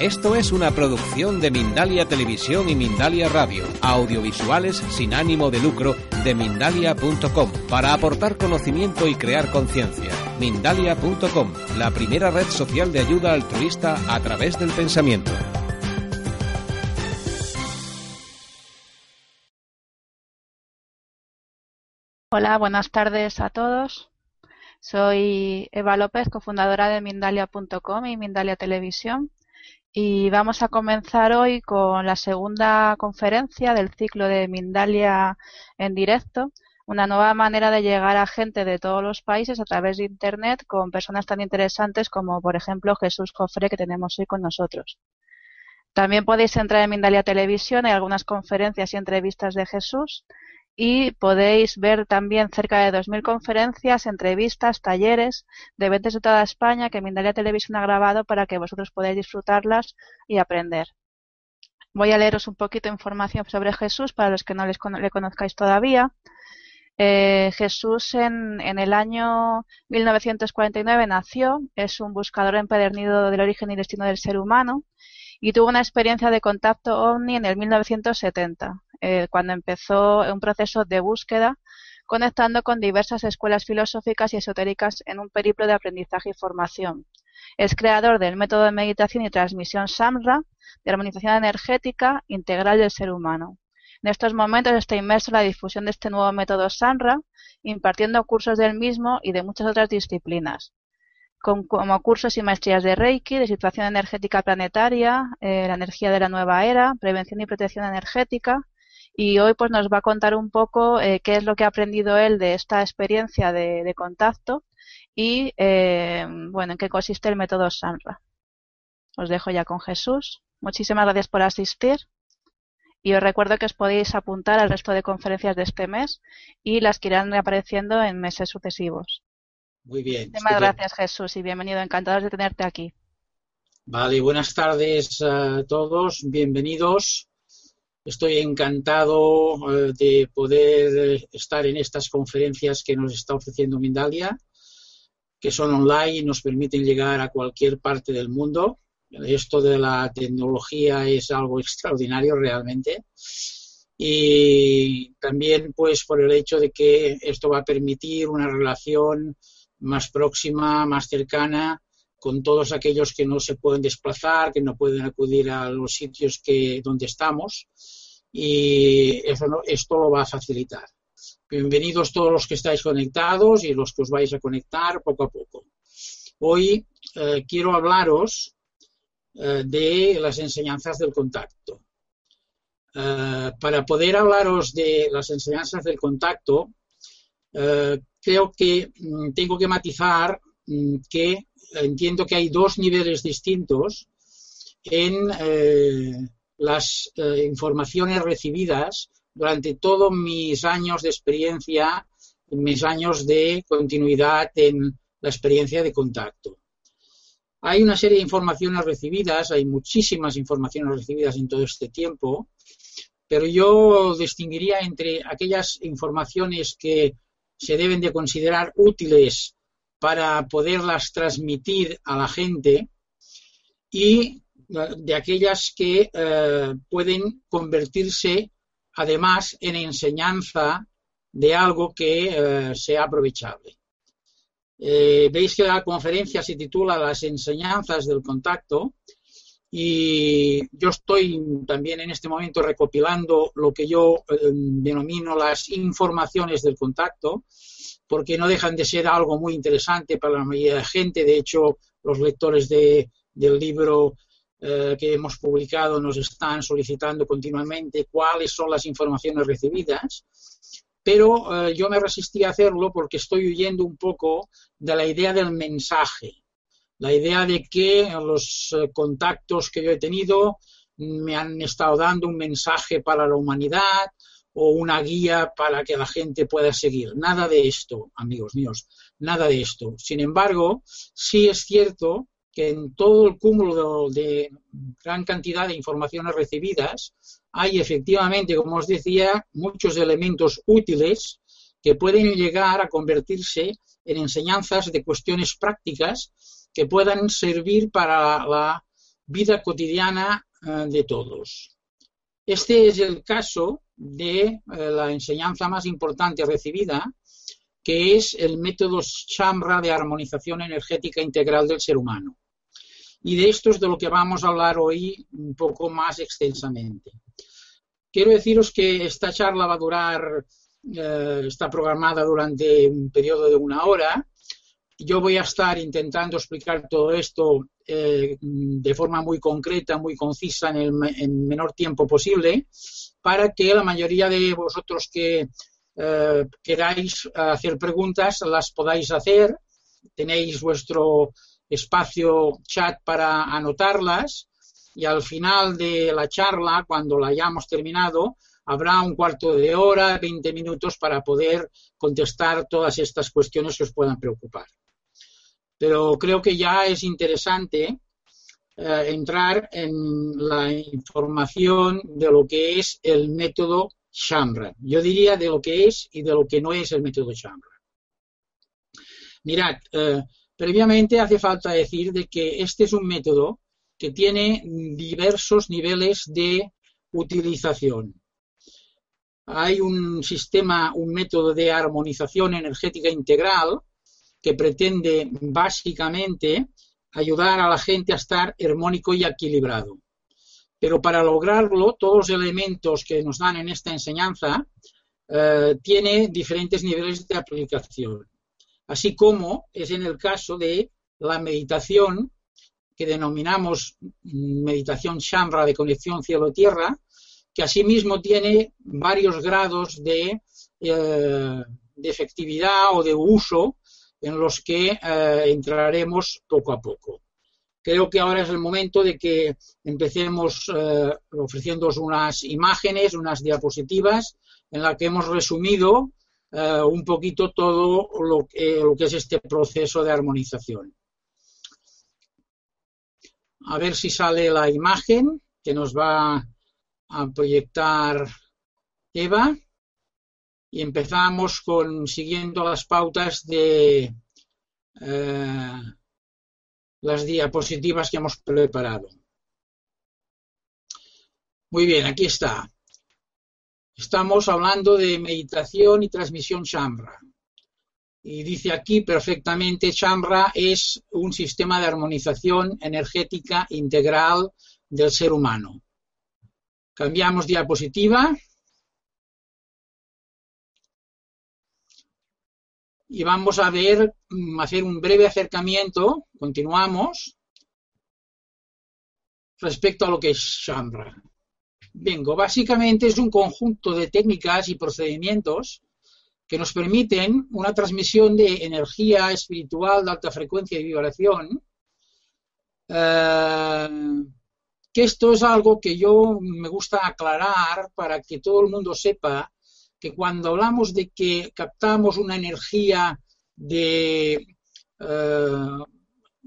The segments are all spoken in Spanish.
Esto es una producción de Mindalia Televisión y Mindalia Radio, audiovisuales sin ánimo de lucro de mindalia.com, para aportar conocimiento y crear conciencia. Mindalia.com, la primera red social de ayuda altruista a través del pensamiento. Hola, buenas tardes a todos. Soy Eva López, cofundadora de Mindalia.com y Mindalia Televisión. Y vamos a comenzar hoy con la segunda conferencia del ciclo de Mindalia en directo, una nueva manera de llegar a gente de todos los países a través de Internet con personas tan interesantes como, por ejemplo, Jesús Cofre que tenemos hoy con nosotros. También podéis entrar en Mindalia Televisión, hay algunas conferencias y entrevistas de Jesús y podéis ver también cerca de 2.000 conferencias, entrevistas, talleres de eventos de toda España que Mindalia Televisión ha grabado para que vosotros podáis disfrutarlas y aprender. Voy a leeros un poquito de información sobre Jesús para los que no les, le conozcáis todavía. Eh, Jesús en, en, el año 1949 nació, es un buscador empedernido del origen y destino del ser humano y tuvo una experiencia de contacto ovni en el 1970, eh, cuando empezó un proceso de búsqueda conectando con diversas escuelas filosóficas y esotéricas en un periplo de aprendizaje y formación. Es creador del método de meditación y transmisión SAMRA, de armonización energética integral del ser humano. En estos momentos está inmerso en la difusión de este nuevo método SANRA, impartiendo cursos del mismo y de muchas otras disciplinas, como cursos y maestrías de Reiki, de situación energética planetaria, eh, la energía de la nueva era, prevención y protección energética. Y hoy pues nos va a contar un poco eh, qué es lo que ha aprendido él de esta experiencia de, contacto y eh, bueno en qué consiste el método SANRA. Os dejo ya con Jesús. Muchísimas gracias por asistir. Y os recuerdo que os podéis apuntar al resto de conferencias de este mes y las que irán apareciendo en meses sucesivos. Muy bien. Muchas gracias, Jesús, y bienvenido. Encantados de tenerte aquí. Vale, buenas tardes a todos. Bienvenidos. Estoy encantado eh, de poder estar en estas conferencias que nos está ofreciendo Mindalia, que son online y nos permiten llegar a cualquier parte del mundo. Esto de la tecnología es algo extraordinario realmente. Y también pues por el hecho de que esto va a permitir una relación más próxima, más cercana con todos aquellos que no se pueden desplazar, que no pueden acudir a los sitios que, donde estamos y eso, esto lo va a facilitar. Bienvenidos todos los que estáis conectados y los que os vais a conectar poco a poco. Hoy eh, quiero hablaros eh, de las enseñanzas del contacto. Eh, para poder hablaros de las enseñanzas del contacto, eh, creo que mm, tengo que matizar que entiendo que hay dos niveles distintos en las informaciones recibidas durante todos mis años de experiencia, mis años de continuidad en la experiencia de contacto. Hay una serie de informaciones recibidas, hay muchísimas informaciones recibidas en todo este tiempo, pero yo distinguiría entre aquellas informaciones que se deben de considerar útiles para poderlas transmitir a la gente y de aquellas que eh, pueden convertirse además en enseñanza de algo que eh, sea aprovechable. Eh, veis que la conferencia se titula Las enseñanzas del contacto y yo estoy también en este momento recopilando lo que yo denomino las informaciones del contacto, porque no dejan de ser algo muy interesante para la mayoría de gente. De hecho, los lectores del libro eh, que hemos publicado nos están solicitando continuamente cuáles son las informaciones recibidas pero eh, yo me resistí a hacerlo porque estoy huyendo un poco de la idea del mensaje, la idea de que los eh, contactos que yo he tenido me han estado dando un mensaje para la humanidad o una guía para que la gente pueda seguir. Nada de esto, amigos míos, nada de esto. Sin embargo, sí es cierto que en todo el cúmulo de, gran cantidad de informaciones recibidas hay efectivamente, como os decía, muchos elementos útiles que pueden llegar a convertirse en enseñanzas de cuestiones prácticas que puedan servir para la vida cotidiana eh, de todos. Este es el caso de eh, la enseñanza más importante recibida, que es el método Shamra de armonización energética integral del ser humano. Y de esto es de lo que vamos a hablar hoy un poco más extensamente. Quiero deciros que esta charla va a durar, eh, está programada durante un periodo de una hora. Yo voy a estar intentando explicar todo esto eh, de forma muy concreta, muy concisa, en el menor tiempo posible, para que la mayoría de vosotros que eh, queráis hacer preguntas las podáis hacer. Tenéis vuestro espacio chat para anotarlas y al final de la charla, cuando la hayamos terminado, habrá un cuarto de hora, 20 minutos para poder contestar todas estas cuestiones que os puedan preocupar. Pero creo que ya es interesante eh, entrar en la información de lo que es el método Shambra. Yo diría de lo que es y de lo que no es el método Shambra. Mirad, eh, previamente hace falta decir de que este es un método que tiene diversos niveles de utilización. Hay un sistema, un método de armonización energética integral que pretende básicamente ayudar a la gente a estar armónico y equilibrado. Pero para lograrlo, todos los elementos que nos dan en esta enseñanza eh, tiene diferentes niveles de aplicación. Así como es en el caso de la meditación que denominamos meditación Shambra de conexión cielo-tierra, que asimismo tiene varios grados de, eh, de, efectividad o de uso en los que eh, entraremos poco a poco creo que ahora es el momento de que empecemos eh, ofreciéndoos unas imágenes, unas diapositivas en las que hemos resumido eh, un poquito todo lo que, lo que es este proceso de armonización. A ver si sale la imagen que nos va a proyectar Eva. Y empezamos con siguiendo las pautas de eh, las diapositivas que hemos preparado. Muy bien, aquí está. Estamos hablando de meditación y transmisión Shambra. Y dice aquí perfectamente, Shambra es un sistema de armonización energética integral del ser humano. Cambiamos diapositiva. Y vamos a ver, mm, hacer un breve acercamiento, continuamos, respecto a lo que es Shambra. Vengo, básicamente es un conjunto de técnicas y procedimientos que nos permiten una transmisión de energía espiritual de alta frecuencia y vibración, eh, que esto es algo que yo me gusta aclarar para que todo el mundo sepa que cuando hablamos de que captamos una energía de eh,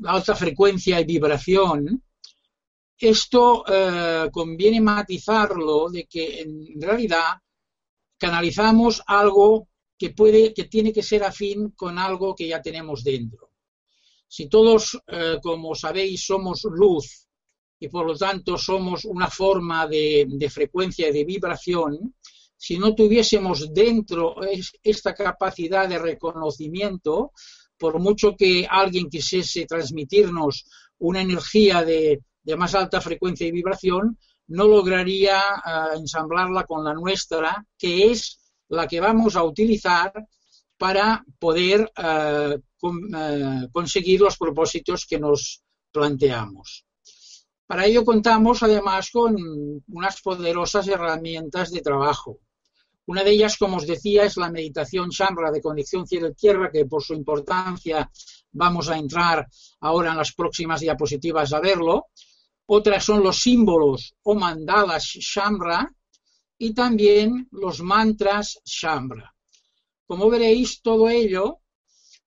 alta frecuencia y vibración, esto eh, conviene matizarlo de que en realidad canalizamos algo que puede, que tiene que ser afín con algo que ya tenemos dentro. Si todos, eh, como sabéis, somos luz y por lo tanto somos una forma de, de frecuencia y de vibración, si no tuviésemos dentro esta capacidad de reconocimiento, por mucho que alguien quisiese transmitirnos una energía de, más alta frecuencia y vibración, no lograría eh, ensamblarla con la nuestra, que es la que vamos a utilizar para poder eh, eh, conseguir los propósitos que nos planteamos. Para ello contamos además con unas poderosas herramientas de trabajo. Una de ellas, como os decía, es la meditación Shambra de conexión cielo-tierra, que por su importancia vamos a entrar ahora en las próximas diapositivas a verlo. Otras son los símbolos o mandalas Shambra y también los mantras Shambra. Como veréis, todo ello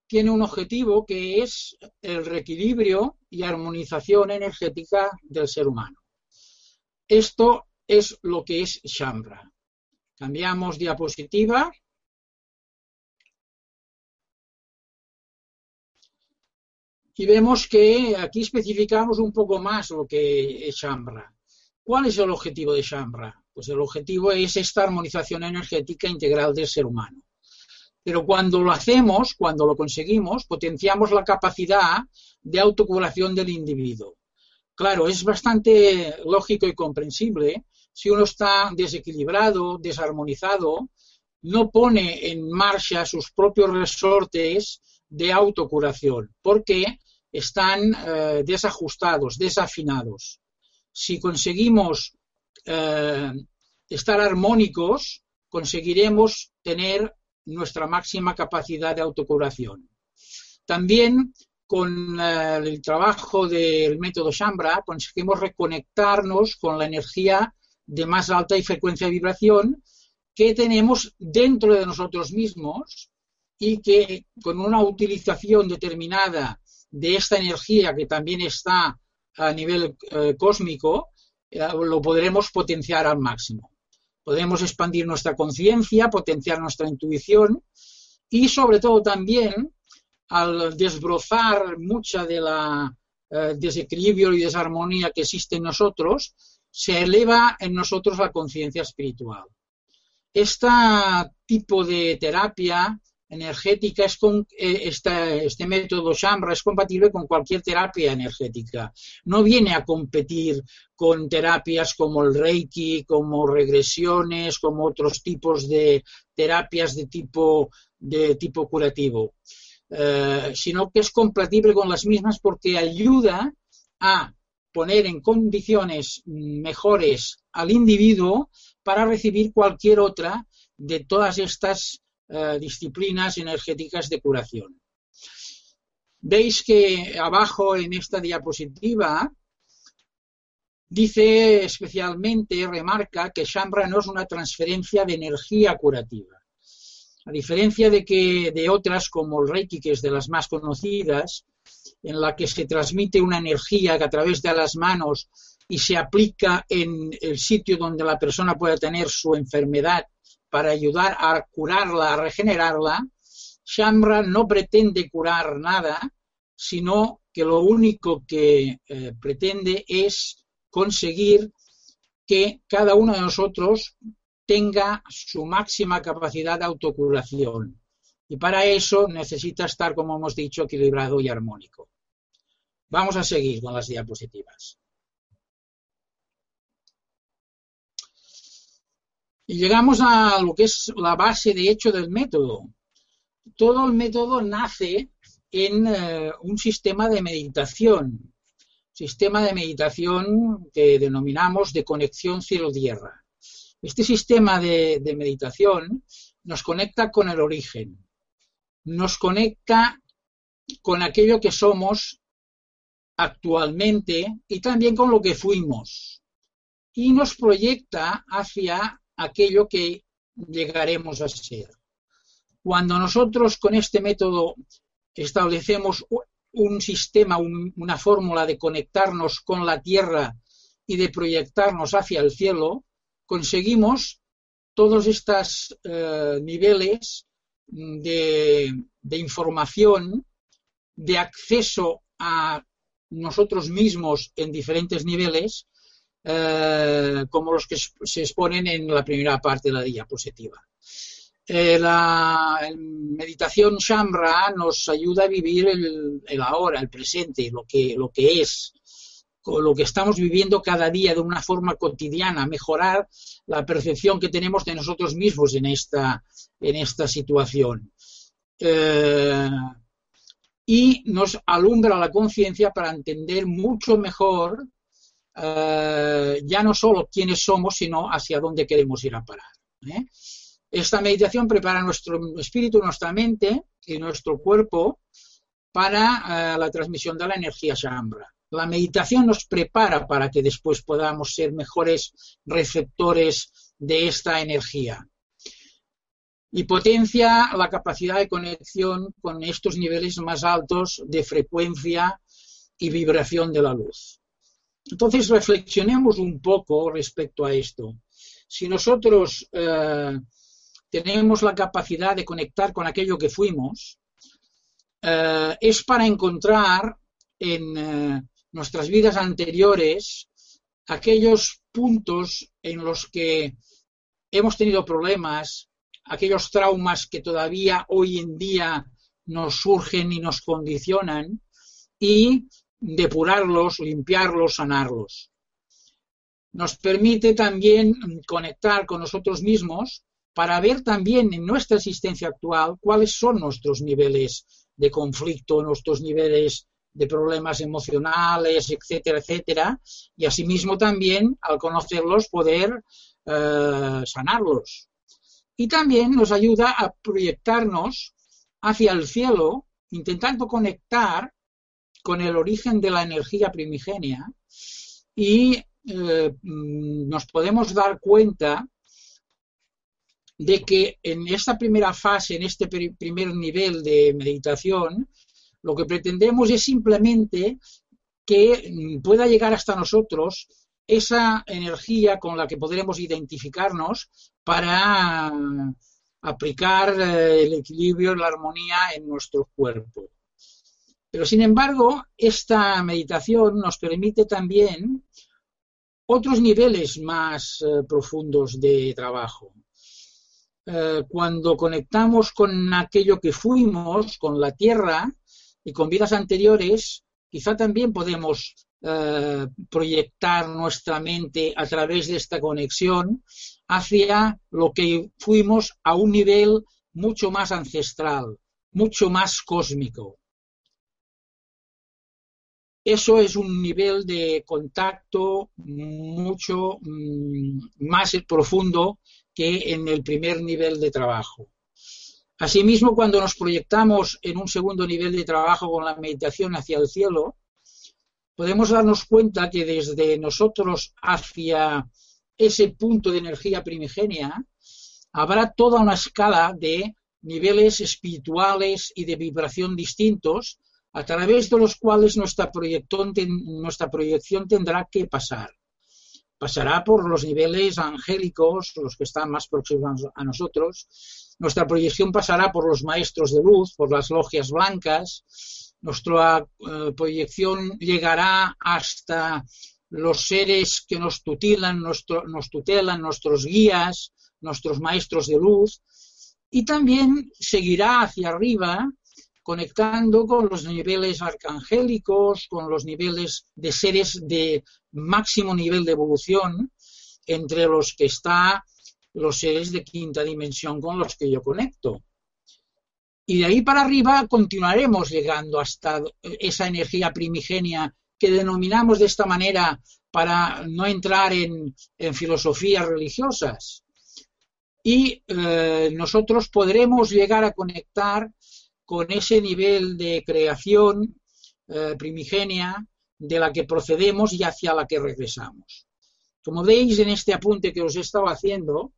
tiene un objetivo que es el reequilibrio y armonización energética del ser humano. Esto es lo que es Shambra. Cambiamos diapositiva. Y vemos que aquí especificamos un poco más lo que es Shambra. ¿Cuál es el objetivo de Shambra? Pues el objetivo es esta armonización energética integral del ser humano. Pero cuando lo hacemos, cuando lo conseguimos, potenciamos la capacidad de autocuración del individuo. Claro, es bastante lógico y comprensible si uno está desequilibrado, desarmonizado, no pone en marcha sus propios resortes de autocuración, porque están eh, desajustados, desafinados. Si conseguimos eh, estar armónicos, conseguiremos tener nuestra máxima capacidad de autocuración. También con eh, el trabajo del método Shambra conseguimos reconectarnos con la energía de más alta y frecuencia de vibración que tenemos dentro de nosotros mismos y que con una utilización determinada de esta energía que también está a nivel eh, cósmico, eh, lo podremos potenciar al máximo. Podemos expandir nuestra conciencia, potenciar nuestra intuición y sobre todo también al desbrozar mucha de la eh, desequilibrio y desarmonía que existe en nosotros, se eleva en nosotros la conciencia espiritual. Este tipo de terapia energética es con, eh, este método Shambra es compatible con cualquier terapia energética. No viene a competir con terapias como el Reiki, como regresiones, como otros tipos de terapias de tipo, de tipo curativo, eh, sino que es compatible con las mismas porque ayuda a poner en condiciones mejores al individuo para recibir cualquier otra de todas estas eh, disciplinas energéticas de curación. Veis que abajo en esta diapositiva dice especialmente, remarca que Shambra no es una transferencia de energía curativa. A diferencia de que de otras como el Reiki, que es de las más conocidas, en la que se transmite una energía que a través de las manos y se aplica en el sitio donde la persona pueda tener su enfermedad para ayudar a curarla, a regenerarla, Shambra no pretende curar nada, sino que lo único que eh, pretende es conseguir que cada uno de nosotros tenga su máxima capacidad de autocuración. Y para eso necesita estar, como hemos dicho, equilibrado y armónico. Vamos a seguir con las diapositivas. Y llegamos a lo que es la base, de hecho, del método. Todo el método nace en eh, un sistema de meditación, sistema de meditación que denominamos de conexión cielo-tierra. Este sistema de meditación nos conecta con el origen, nos conecta con aquello que somos actualmente y también con lo que fuimos y nos proyecta hacia aquello que llegaremos a ser. Cuando nosotros con este método establecemos un sistema, una fórmula de conectarnos con la Tierra y de proyectarnos hacia el cielo, conseguimos todos estos eh, niveles de, información, de acceso a nosotros mismos en diferentes niveles, eh, como los que se exponen en la primera parte de la diapositiva. Eh, la meditación Shambra nos ayuda a vivir el, ahora, el presente, lo que, es, lo que estamos viviendo cada día de una forma cotidiana, mejorar la percepción que tenemos de nosotros mismos en esta, en esta situación. Eh, y nos alumbra la conciencia para entender mucho mejor eh, ya no solo quiénes somos, sino hacia dónde queremos ir a parar. ¿eh? Esta meditación prepara nuestro espíritu, nuestra mente y nuestro cuerpo para la transmisión de la energía Shambra. La meditación nos prepara para que después podamos ser mejores receptores de esta energía. Y potencia la capacidad de conexión con estos niveles más altos de frecuencia y vibración de la luz. Entonces reflexionemos un poco respecto a esto. Si nosotros eh, tenemos la capacidad de conectar con aquello que fuimos, eh, es para encontrar en eh, nuestras vidas anteriores aquellos puntos en los que hemos tenido problemas, aquellos traumas que todavía hoy en día nos surgen y nos condicionan y depurarlos, limpiarlos, sanarlos. Nos permite también conectar con nosotros mismos para ver también en nuestra existencia actual cuáles son nuestros niveles de conflicto, nuestros niveles de problemas emocionales, etcétera, etcétera, y asimismo también al conocerlos poder eh, sanarlos. Y también nos ayuda a proyectarnos hacia el cielo, intentando conectar con el origen de la energía primigenia y eh, mm, nos podemos dar cuenta de que en esta primera fase, en este primer nivel de meditación, lo que pretendemos es simplemente que mm, pueda llegar hasta nosotros esa energía con la que podremos identificarnos para aplicar eh, el equilibrio la armonía en nuestro cuerpo. Pero sin embargo, esta meditación nos permite también otros niveles más eh, profundos de trabajo. Eh, cuando conectamos con aquello que fuimos, con la tierra y con vidas anteriores, quizá también podemos eh, proyectar nuestra mente a través de esta conexión hacia lo que fuimos a un nivel mucho más ancestral, mucho más cósmico. Eso es un nivel de contacto mucho mm, más profundo que en el primer nivel de trabajo. Asimismo, cuando nos proyectamos en un segundo nivel de trabajo con la meditación hacia el cielo, podemos darnos cuenta que desde nosotros hacia ese punto de energía primigenia habrá toda una escala de niveles espirituales y de vibración distintos a través de los cuales nuestra proyección, nuestra proyección tendrá que pasar pasará por los niveles angélicos, los que están más próximos a nosotros. Nuestra proyección pasará por los maestros de luz, por las logias blancas. Nuestra eh, proyección llegará hasta los seres que nos tutelan, nos tutelan, nuestros guías, nuestros maestros de luz. Y también seguirá hacia arriba conectando con los niveles arcangélicos, con los niveles de seres de máximo nivel de evolución, entre los que está los seres de quinta dimensión con los que yo conecto. Y de ahí para arriba continuaremos llegando hasta esa energía primigenia que denominamos de esta manera para no entrar en, filosofías religiosas. Y eh, nosotros podremos llegar a conectar con ese nivel de creación eh, primigenia de la que procedemos y hacia la que regresamos. Como veis en este apunte que os he estado haciendo,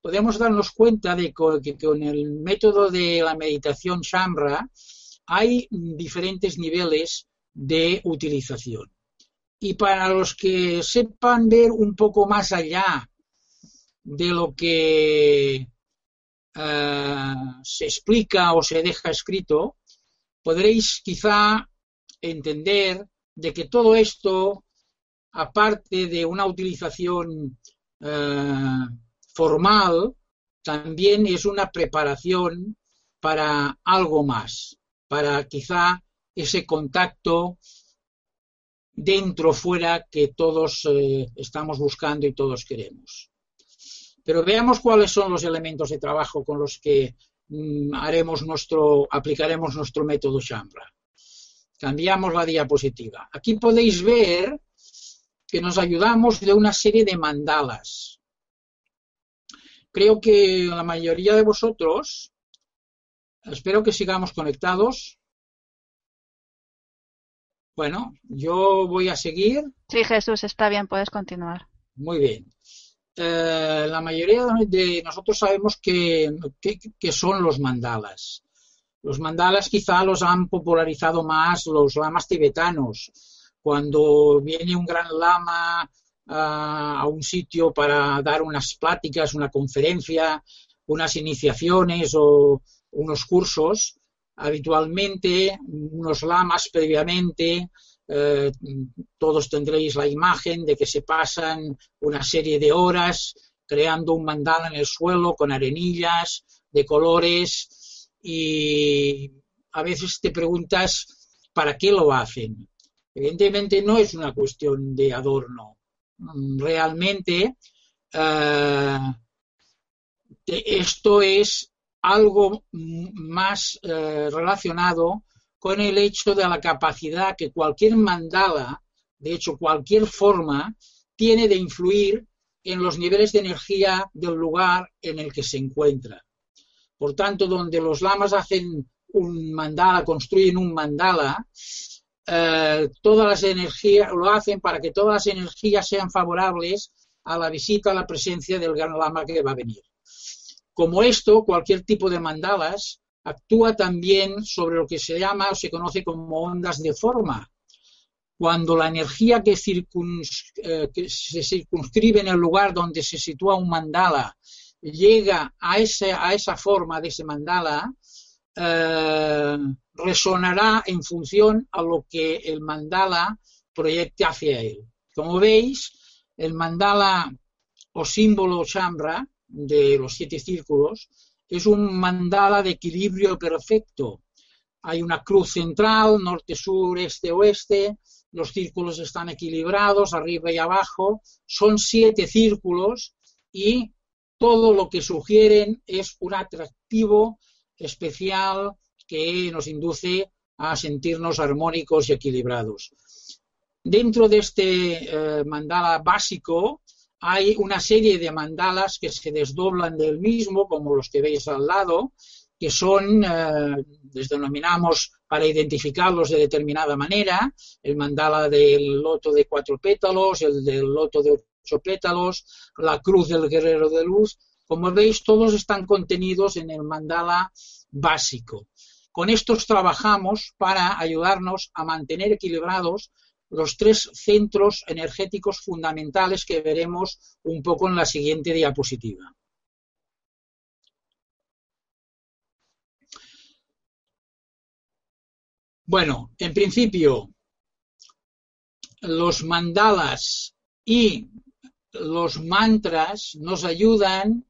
podemos darnos cuenta de que con el método de la meditación Shambra hay diferentes niveles de utilización. Y para los que sepan ver un poco más allá de lo que eh, se explica o se deja escrito, podréis quizá entender de que todo esto, aparte de una utilización eh, formal, también es una preparación para algo más, para quizá ese contacto dentro fuera que todos eh, estamos buscando y todos queremos. Pero veamos cuáles son los elementos de trabajo con los que mm, haremos nuestro, aplicaremos nuestro método Shambra. Cambiamos la diapositiva. Aquí podéis ver que nos ayudamos de una serie de mandalas. Creo que la mayoría de vosotros, espero que sigamos conectados. Bueno, yo voy a seguir. Sí, Jesús, está bien, puedes continuar. Muy bien. eh, la mayoría de nosotros sabemos que, son los mandalas. Los mandalas quizá los han popularizado más los lamas tibetanos. Cuando viene un gran lama a un sitio para dar unas pláticas, una conferencia, unas iniciaciones o unos cursos, habitualmente unos lamas previamente eh, todos tendréis la imagen de que se pasan una serie de horas creando un mandala en el suelo con arenillas de colores y a veces te preguntas para qué lo hacen. Evidentemente no es una cuestión de adorno. Realmente eh, esto es algo más eh, relacionado con el hecho de la capacidad que cualquier mandala, de hecho cualquier forma, tiene de influir en los niveles de energía del lugar en el que se encuentra. Por tanto, donde los lamas hacen un mandala, construyen un mandala, eh, todas las energías lo hacen para que todas las energías sean favorables a la visita, a la presencia del gran lama que va a venir. Como esto, cualquier tipo de mandalas actúa también sobre lo que se llama o se conoce como ondas de forma. Cuando la energía que, eh, se circunscribe en el lugar donde se sitúa un mandala llega a, a esa forma de ese mandala, eh, resonará en función a lo que el mandala proyecte hacia él. Como veis, el mandala o símbolo chambra de los siete círculos es un mandala de equilibrio perfecto. Hay una cruz central, norte, sur, este, oeste, los círculos están equilibrados, arriba y abajo, son siete círculos y todo lo que sugieren es un atractivo especial que nos induce a sentirnos armónicos y equilibrados. Dentro de este eh, mandala básico hay una serie de mandalas que se desdoblan del mismo, como los que veis al lado, que son, eh, les denominamos para identificarlos de determinada manera, el mandala del loto de cuatro pétalos, el del loto de ocho pétalos, la cruz del guerrero de luz. Como veis, todos están contenidos en el mandala básico. Con estos trabajamos para ayudarnos a mantener equilibrados los tres centros energéticos fundamentales que veremos un poco en la siguiente diapositiva. Bueno, en principio, los mandalas y los mantras nos ayudan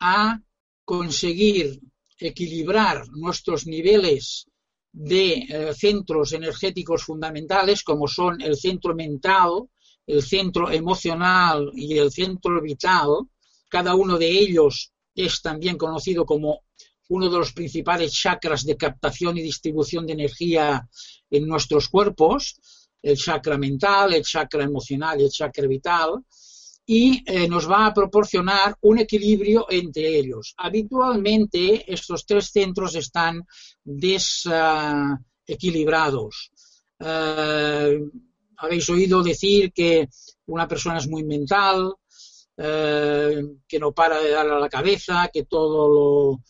a conseguir equilibrar nuestros niveles de eh, centros energéticos fundamentales como son el centro mental, el centro emocional y el centro vital. Cada uno de ellos es también conocido como uno de los principales chakras de captación y distribución de energía en nuestros cuerpos, el chakra mental, el chakra emocional y el chakra vital y eh, nos va a proporcionar un equilibrio entre ellos. Habitualmente estos tres centros están desequilibrados. Eh, habéis oído decir que una persona es muy mental, eh, que no para de darle a la cabeza, que todo lo,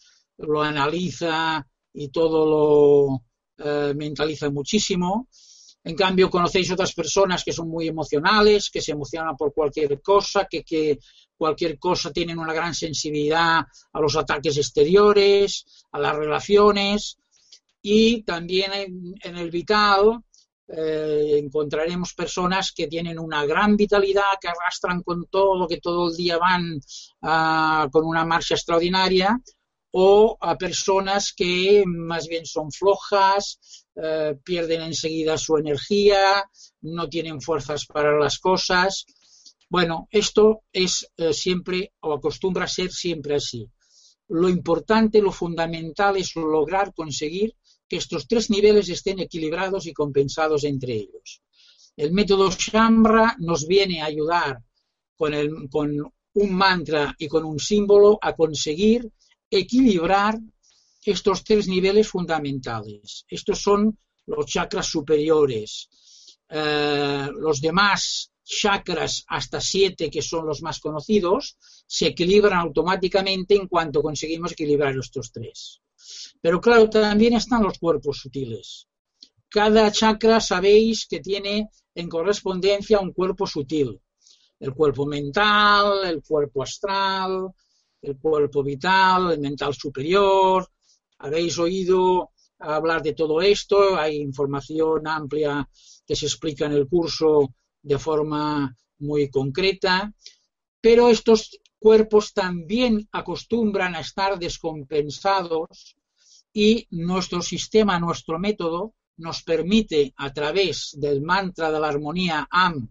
lo analiza y todo lo mentaliza muchísimo. En cambio, conocéis otras personas que son muy emocionales, que se emocionan por cualquier cosa, que, cualquier cosa tienen una gran sensibilidad a los ataques exteriores, a las relaciones. Y también en, el vital eh, encontraremos personas que tienen una gran vitalidad, que arrastran con todo, que todo el día van ah, con una marcha extraordinaria, o a personas que más bien son flojas, eh, pierden enseguida su energía, no tienen fuerzas para las cosas. Bueno, esto es eh, siempre o acostumbra ser siempre así. Lo importante, lo fundamental es lograr conseguir que estos tres niveles estén equilibrados y compensados entre ellos. El método Shambra nos viene a ayudar con, con un mantra y con un símbolo a conseguir equilibrar estos tres niveles fundamentales. Estos son los chakras superiores. Eh, los demás chakras hasta siete, que son los más conocidos, se equilibran automáticamente en cuanto conseguimos equilibrar estos tres. Pero claro, también están los cuerpos sutiles. Cada chakra sabéis que tiene en correspondencia un cuerpo sutil. El cuerpo mental, el cuerpo astral, el cuerpo vital, el mental superior. Habéis oído hablar de todo esto, hay información amplia que se explica en el curso de forma muy concreta, pero estos cuerpos también acostumbran a estar descompensados y nuestro sistema, nuestro método, nos permite a través del mantra de la armonía AM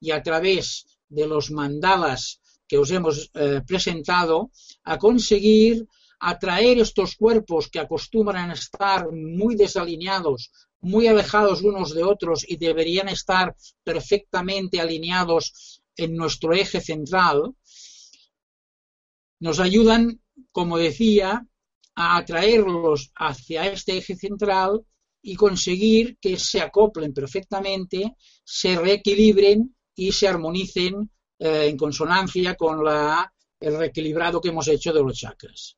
y a través de los mandalas que os hemos eh, presentado, a conseguir atraer estos cuerpos que acostumbran a estar muy desalineados, muy alejados unos de otros y deberían estar perfectamente alineados en nuestro eje central, nos ayudan, como decía, a atraerlos hacia este eje central y conseguir que se acoplen perfectamente, se reequilibren y se armonicen eh, en consonancia con la, el reequilibrado que hemos hecho de los chakras.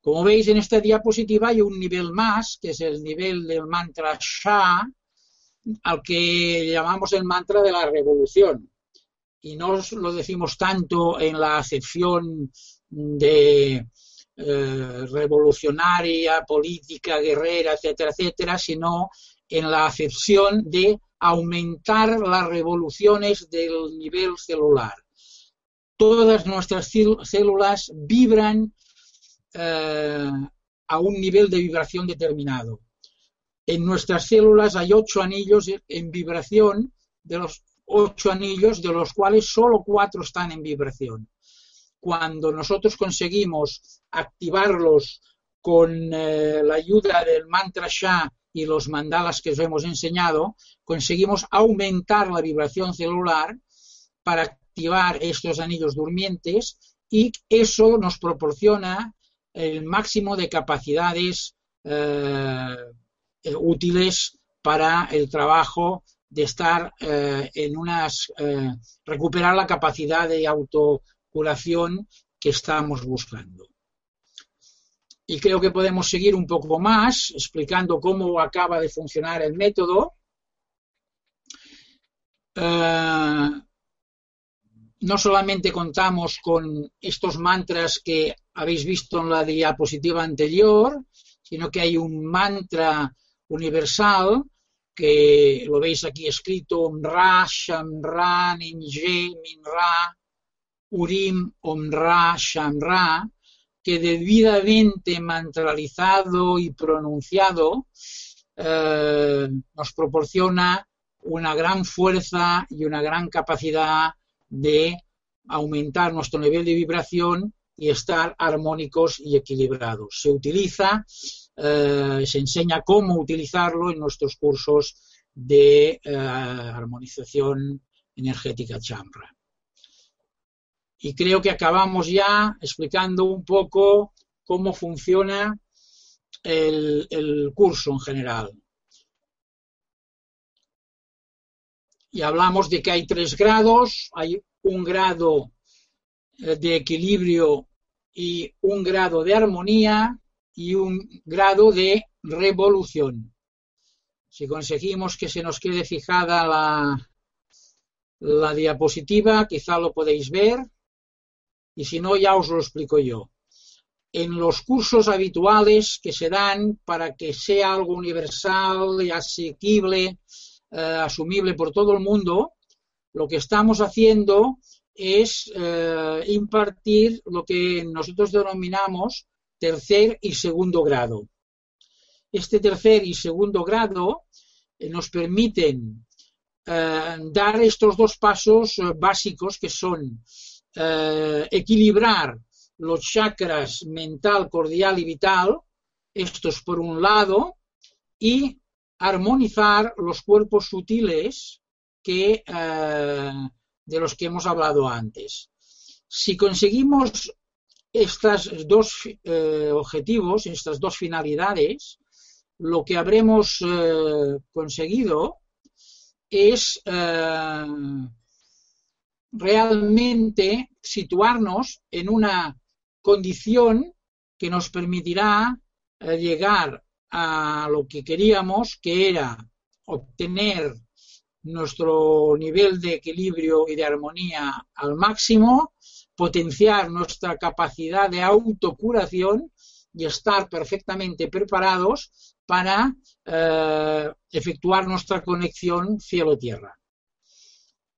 Como veis en esta diapositiva hay un nivel más, que es el nivel del mantra Sha, al que llamamos el mantra de la revolución. Y no lo decimos tanto en la acepción de eh, revolucionaria, política, guerrera, etcétera, etcétera, sino en la acepción de aumentar las revoluciones del nivel celular. Todas nuestras células vibran eh, a un nivel de vibración determinado. En nuestras células hay ocho anillos en vibración, de los ocho anillos, de los cuales solo cuatro están en vibración. Cuando nosotros conseguimos activarlos con eh, la ayuda del mantra Sha y los mandalas que os hemos enseñado, conseguimos aumentar la vibración celular para activar estos anillos durmientes y eso nos proporciona el máximo de capacidades eh, útiles para el trabajo de estar eh, en unas eh, recuperar la capacidad de autocuración que estamos buscando. Y creo que podemos seguir un poco más explicando cómo acaba de funcionar el método. No solamente contamos con estos mantras que habéis visto en la diapositiva anterior, sino que hay un mantra universal que lo veis aquí escrito Omra, Shamra, Ninje, Minra, Urim, Omra, Shamra, que debidamente mantralizado y pronunciado eh, nos proporciona una gran fuerza y una gran capacidad de aumentar nuestro nivel de vibración y estar armónicos y equilibrados. Se utiliza, eh, se enseña cómo utilizarlo en nuestros cursos de eh, armonización energética chambra. Y creo que acabamos ya explicando un poco cómo funciona el curso en general. y hablamos de que hay tres grados, hay un grado eh, de equilibrio y un grado de armonía y un grado de revolución. Si conseguimos que se nos quede fijada la, la diapositiva, quizá lo podéis ver, y si no, ya os lo explico yo. En los cursos habituales que se dan para que sea algo universal y asequible eh, asumible por todo el mundo, lo que estamos haciendo es eh, impartir lo que nosotros denominamos tercer y segundo grado. Este tercer y segundo grado eh, nos permiten dar estos dos pasos básicos que son equilibrar los chakras mental, cordial y vital, estos por un lado, y armonizar los cuerpos sutiles que, eh, de los que hemos hablado antes. Si conseguimos estos dos eh, objetivos, estas dos finalidades, lo que habremos eh, conseguido es realmente situarnos en una condición que nos permitirá eh, llegar a lo que queríamos, que era obtener nuestro nivel de equilibrio y de armonía al máximo, potenciar nuestra capacidad de autocuración y estar perfectamente preparados para eh, efectuar nuestra conexión cielo-tierra.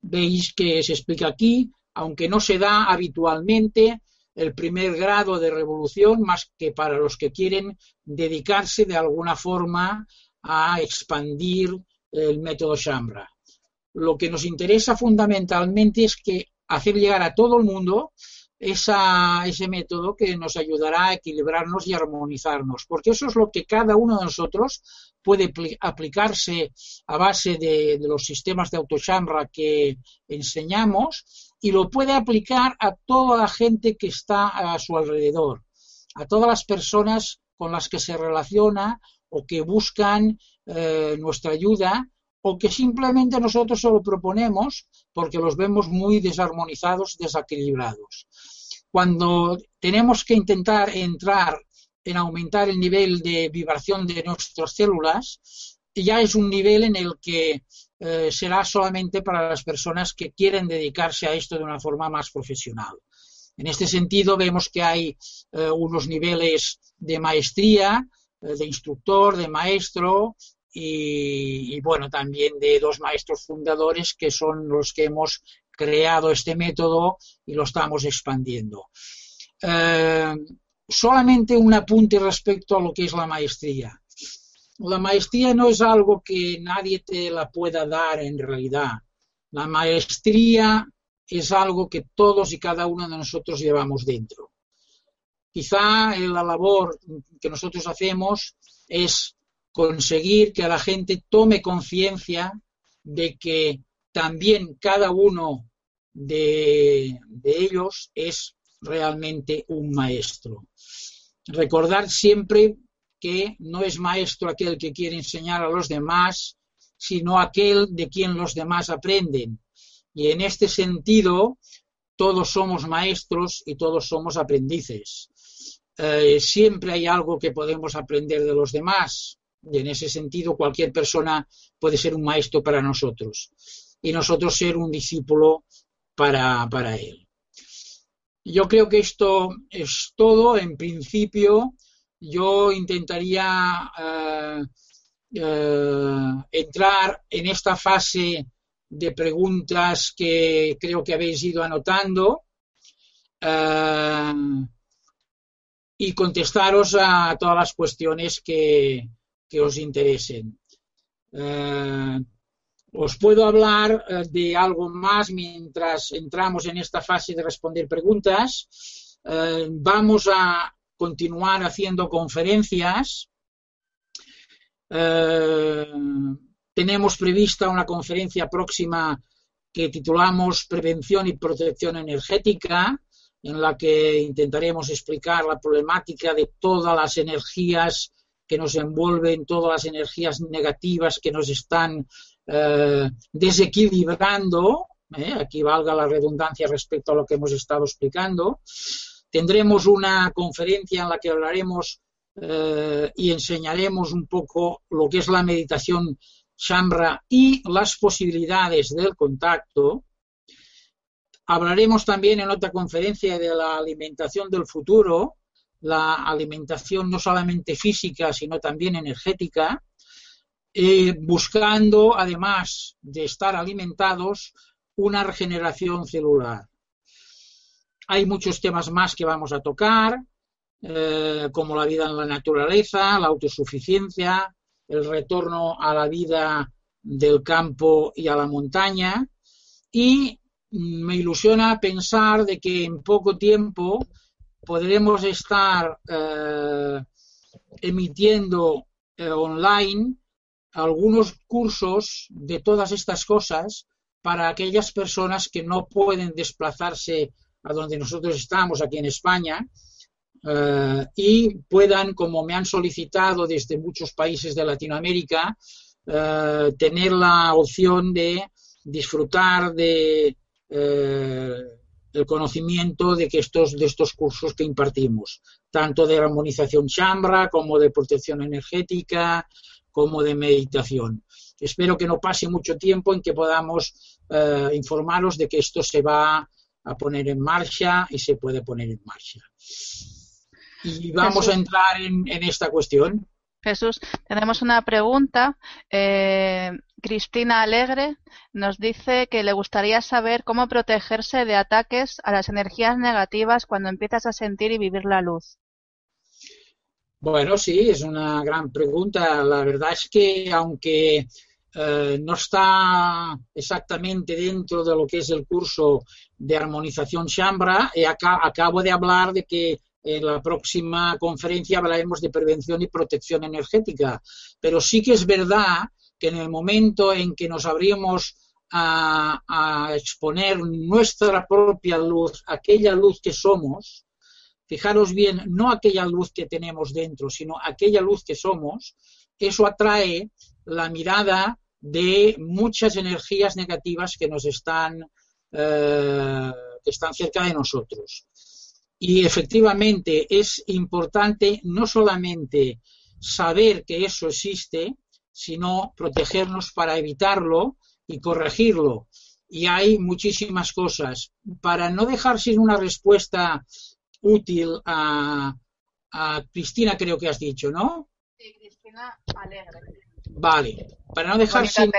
Veis que se explica aquí, aunque no se da habitualmente el primer grado de revolución más que para los que quieren dedicarse de alguna forma a expandir el método Shambra. Lo que nos interesa fundamentalmente es que hacer llegar a todo el mundo ese método que nos ayudará a equilibrarnos y armonizarnos, porque eso es lo que cada uno de nosotros puede aplicarse a base de, los sistemas de autochambra que enseñamos y lo puede aplicar a toda la gente que está a su alrededor, a todas las personas con las que se relaciona o que buscan eh, nuestra ayuda o que simplemente nosotros se lo proponemos porque los vemos muy desarmonizados, desequilibrados. Cuando tenemos que intentar entrar en aumentar el nivel de vibración de nuestras células, ya es un nivel en el que eh, será solamente para las personas que quieren dedicarse a esto de una forma más profesional. En este sentido, vemos que hay eh, unos niveles de maestría, eh, de instructor, de maestro, y, bueno, también de dos maestros fundadores que son los que hemos creado este método y lo estamos expandiendo. Eh, solamente un apunte respecto a lo que es la maestría. La maestría no es algo que nadie te la pueda dar en realidad. La maestría es algo que todos y cada uno de nosotros llevamos dentro. Quizá la labor que nosotros hacemos es conseguir que la gente tome conciencia de que también cada uno de, ellos es realmente un maestro. Recordar siempre que no es maestro aquel que quiere enseñar a los demás, sino aquel de quien los demás aprenden. Y en este sentido, todos somos maestros y todos somos aprendices. Eh, siempre hay algo que podemos aprender de los demás. Y en ese sentido, cualquier persona puede ser un maestro para nosotros y nosotros ser un discípulo para, para él. Yo creo que esto es todo. En principio, yo intentaría eh, eh, entrar en esta fase de preguntas que creo que habéis ido anotando. Eh, y contestaros a todas las cuestiones que, que os interesen. Eh, os puedo hablar eh, de algo más mientras entramos en esta fase de responder preguntas. Eh, vamos a continuar haciendo conferencias. tenemos prevista una conferencia próxima que titulamos Prevención y Protección Energética, en la que intentaremos explicar la problemática de todas las energías que nos envuelven, todas las energías negativas que nos están eh, desequilibrando, eh, aquí valga la redundancia respecto a lo que hemos estado explicando. Tendremos una conferencia en la que hablaremos eh, y enseñaremos un poco lo que es la meditación Shambra y las posibilidades del contacto. Hablaremos también en otra conferencia de la alimentación del futuro, la alimentación no solamente física, sino también energética, eh, buscando, además de estar alimentados, una regeneración celular. Hay muchos temas más que vamos a tocar, eh, como la vida en la naturaleza, la autosuficiencia, el retorno a la vida del campo y a la montaña, y me ilusiona pensar de que en poco tiempo podremos estar eh, emitiendo online algunos cursos de todas estas cosas para aquellas personas que no pueden desplazarse a donde nosotros estamos aquí en España eh, y puedan, como me han solicitado desde muchos países de Latinoamérica, tener la opción de disfrutar de el conocimiento de, que estos, de estos cursos que impartimos, tanto de armonización chambra como de protección energética, como de meditación. Espero que no pase mucho tiempo en que podamos eh, informaros de que esto se va a poner en marcha y se puede poner en marcha. Y vamos a entrar en, esta cuestión. Jesús, tenemos una pregunta. Eh, Cristina Alegre nos dice que le gustaría saber cómo protegerse de ataques a las energías negativas cuando empiezas a sentir y vivir la luz. Bueno, sí, es una gran pregunta. La verdad es que aunque eh, no está exactamente dentro de lo que es el curso de armonización Shambra. Y acá, acabo de hablar de que en la próxima conferencia hablaremos de prevención y protección energética. Pero sí que es verdad que en el momento en que nos abrimos a exponer nuestra propia luz, aquella luz que somos, fijaros bien, no aquella luz que tenemos dentro, sino aquella luz que somos, eso atrae la mirada de muchas energías negativas que nos están, eh, están cerca de nosotros. Y efectivamente es importante no solamente saber que eso existe, sino protegernos para evitarlo y corregirlo. Y hay muchísimas cosas. Para no dejar sin una respuesta útil a, a Cristina, creo que has dicho, ¿no? Sí, Cristina Alegre. Vale, para no dejar sin,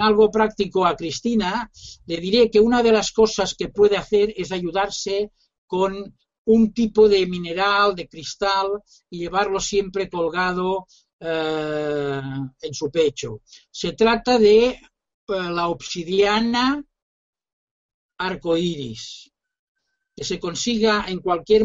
algo práctico a Cristina, le diré que una de las cosas que puede hacer es ayudarse con un tipo de mineral, de cristal, y llevarlo siempre colgado eh, en su pecho. Se trata de eh, la obsidiana arcoíris, que se consiga en cualquier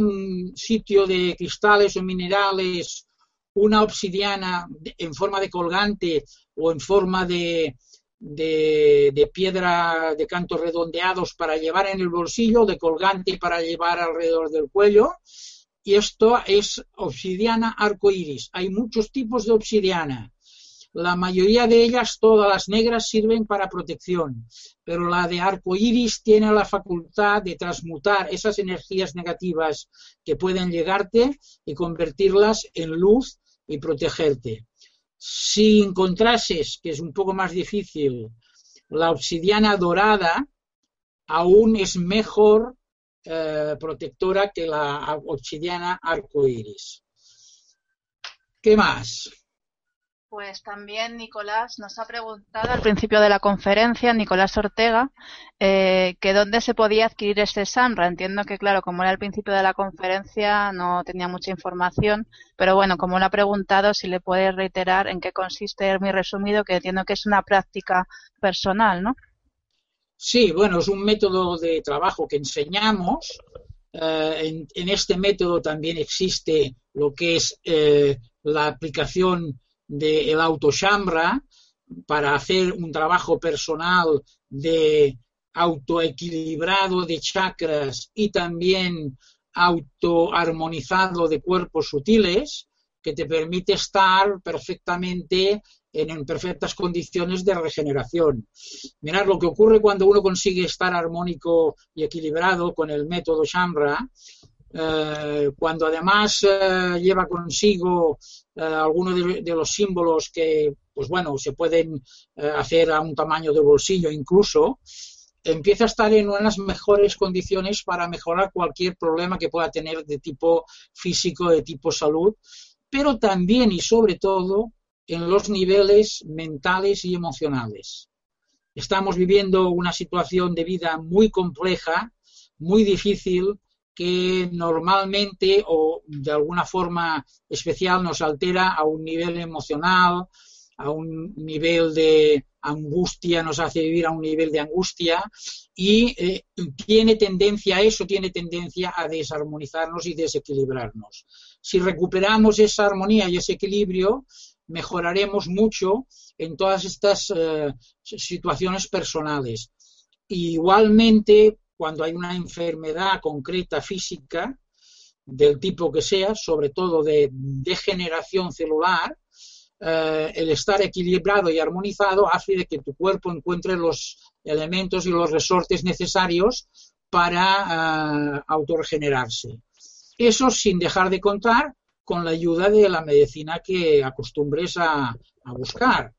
sitio de cristales o minerales una obsidiana en forma de colgante o en forma de, de, piedra de cantos redondeados para llevar en el bolsillo, de colgante para llevar alrededor del cuello. Y esto es obsidiana arcoíris. Hay muchos tipos de obsidiana. La mayoría de ellas, todas las negras, sirven para protección, pero la de arco iris tiene la facultad de transmutar esas energías negativas que pueden llegarte y convertirlas en luz y protegerte. Si encontrases, que es un poco más difícil, la obsidiana dorada, aún es mejor eh, protectora que la obsidiana arcoíris. ¿Qué más? Pues también Nicolás nos ha preguntado al principio de la conferencia, Nicolás Ortega, eh, que dónde se podía adquirir este SAMRA. Entiendo que, claro, como era el principio de la conferencia, no tenía mucha información, pero bueno, como lo ha preguntado, si le puede reiterar en qué consiste muy resumido, que entiendo que es una práctica personal, ¿no? Sí, bueno, es un método de trabajo que enseñamos. Eh, en, este método también existe lo que es eh, la aplicación del autochambra para hacer un trabajo personal de autoequilibrado de chakras y también autoarmonizado de cuerpos sutiles que te permite estar perfectamente en, perfectas condiciones de regeneración. Mirad lo que ocurre cuando uno consigue estar armónico y equilibrado con el método Shambra, eh, cuando además eh, lleva consigo eh, algunos de, los símbolos que, pues bueno, se pueden hacer a un tamaño de bolsillo incluso, empieza a estar en unas mejores condiciones para mejorar cualquier problema que pueda tener de tipo físico, de tipo salud, pero también y sobre todo en los niveles mentales y emocionales. Estamos viviendo una situación de vida muy compleja, muy difícil, que normalmente o de alguna forma especial nos altera a un nivel emocional, a un nivel de angustia, nos hace vivir a un nivel de angustia y eh, tiene tendencia, eso tiene tendencia a desarmonizarnos y desequilibrarnos. Si recuperamos esa armonía y ese equilibrio, mejoraremos mucho en todas estas eh, situaciones personales. igualmente, cuando hay una enfermedad concreta física, del tipo que sea, sobre todo de degeneración celular, eh, el estar equilibrado y armonizado hace de que tu cuerpo encuentre los elementos y los resortes necesarios para autorregenerarse. Eso sin dejar de contar con la ayuda de la medicina que acostumbres a, a buscar.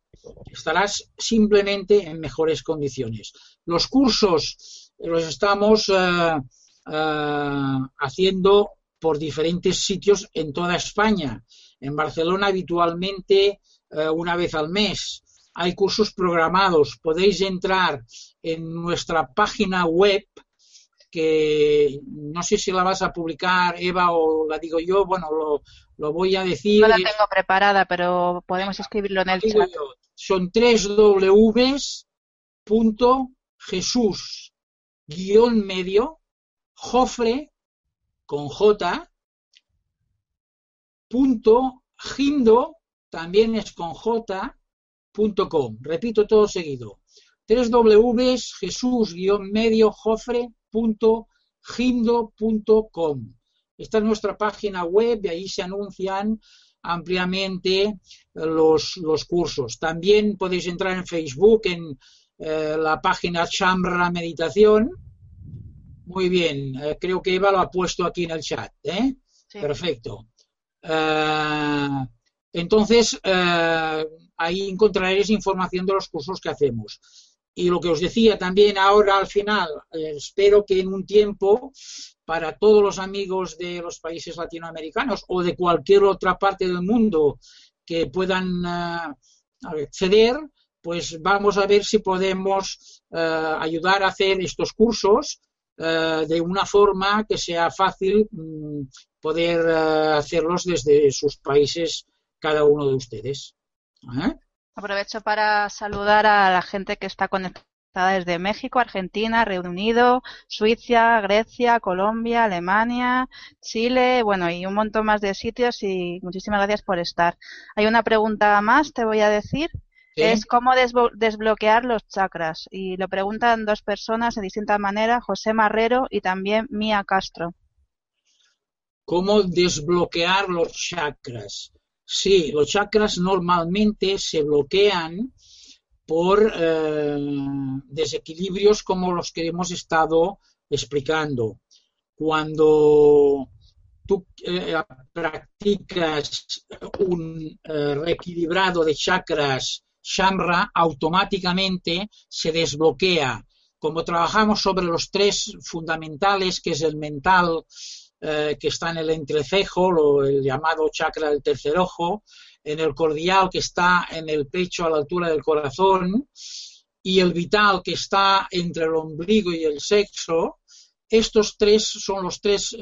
Estarás simplemente en mejores condiciones. Los cursos los estamos uh, uh, haciendo por diferentes sitios en toda España. En Barcelona habitualmente uh, una vez al mes. Hay cursos programados. Podéis entrar en nuestra página web que no sé si la vas a publicar Eva o la digo yo, bueno, lo, lo voy a decir. No la tengo preparada, pero podemos escribirlo en el chat. Yo. Son tres www.jesús guion medio jofre con J punto gindo también es con J punto com. Repito todo seguido. Tres Ws Jesús guion medio jofre www.gindo.com. Esta es nuestra página web y ahí se anuncian ampliamente los, los cursos. También podéis entrar en Facebook en eh, la página Chamra Meditación. Muy bien, eh, creo que Eva lo ha puesto aquí en el chat. ¿eh? Sí. Perfecto. Eh, entonces, eh, ahí encontraréis información de los cursos que hacemos. Y lo que os decía también ahora al final, espero que en un tiempo para todos los amigos de los países latinoamericanos o de cualquier otra parte del mundo que puedan uh, acceder, pues vamos a ver si podemos uh, ayudar a hacer estos cursos uh, de una forma que sea fácil um, poder hacerlos desde sus países cada uno de ustedes. ¿Eh? Aprovecho para saludar a la gente que está conectada desde México, Argentina, Reino Unido, Suiza, Grecia, Colombia, Alemania, Chile, bueno, y un montón más de sitios y muchísimas gracias por estar. Hay una pregunta más, te voy a decir. ¿Sí? Es cómo desbloquear los chakras. Y lo preguntan dos personas de distinta manera, José Marrero y también Mía Castro. ¿Cómo desbloquear los chakras? Sí, los chakras normalmente se bloquean por eh, desequilibrios como los que hemos estado explicando. Cuando tú eh, practicas un eh, reequilibrado de chakras Shamra, automáticamente se desbloquea. Como trabajamos sobre los tres fundamentales, que es el mental, eh, que está en el entrecejo, lo, el llamado chakra del tercer ojo, en el cordial que está en el pecho a la altura del corazón y el vital que está entre el ombligo y el sexo. Estos tres son los tres eh,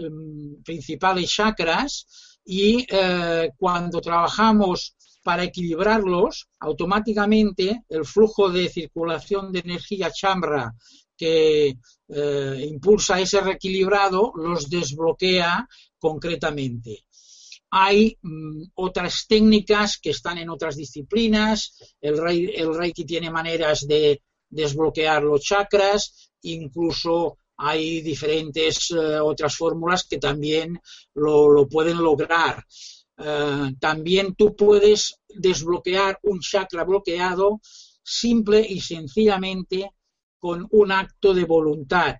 principales chakras y eh, cuando trabajamos para equilibrarlos, automáticamente el flujo de circulación de energía chambra que eh, impulsa ese reequilibrado los desbloquea concretamente. Hay mm, otras técnicas que están en otras disciplinas, el, rey, Reiki tiene maneras de desbloquear los chakras, incluso hay diferentes eh, otras fórmulas que también lo pueden lograr. Uh, también tú puedes desbloquear un chakra bloqueado simple y sencillamente con un acto de voluntad,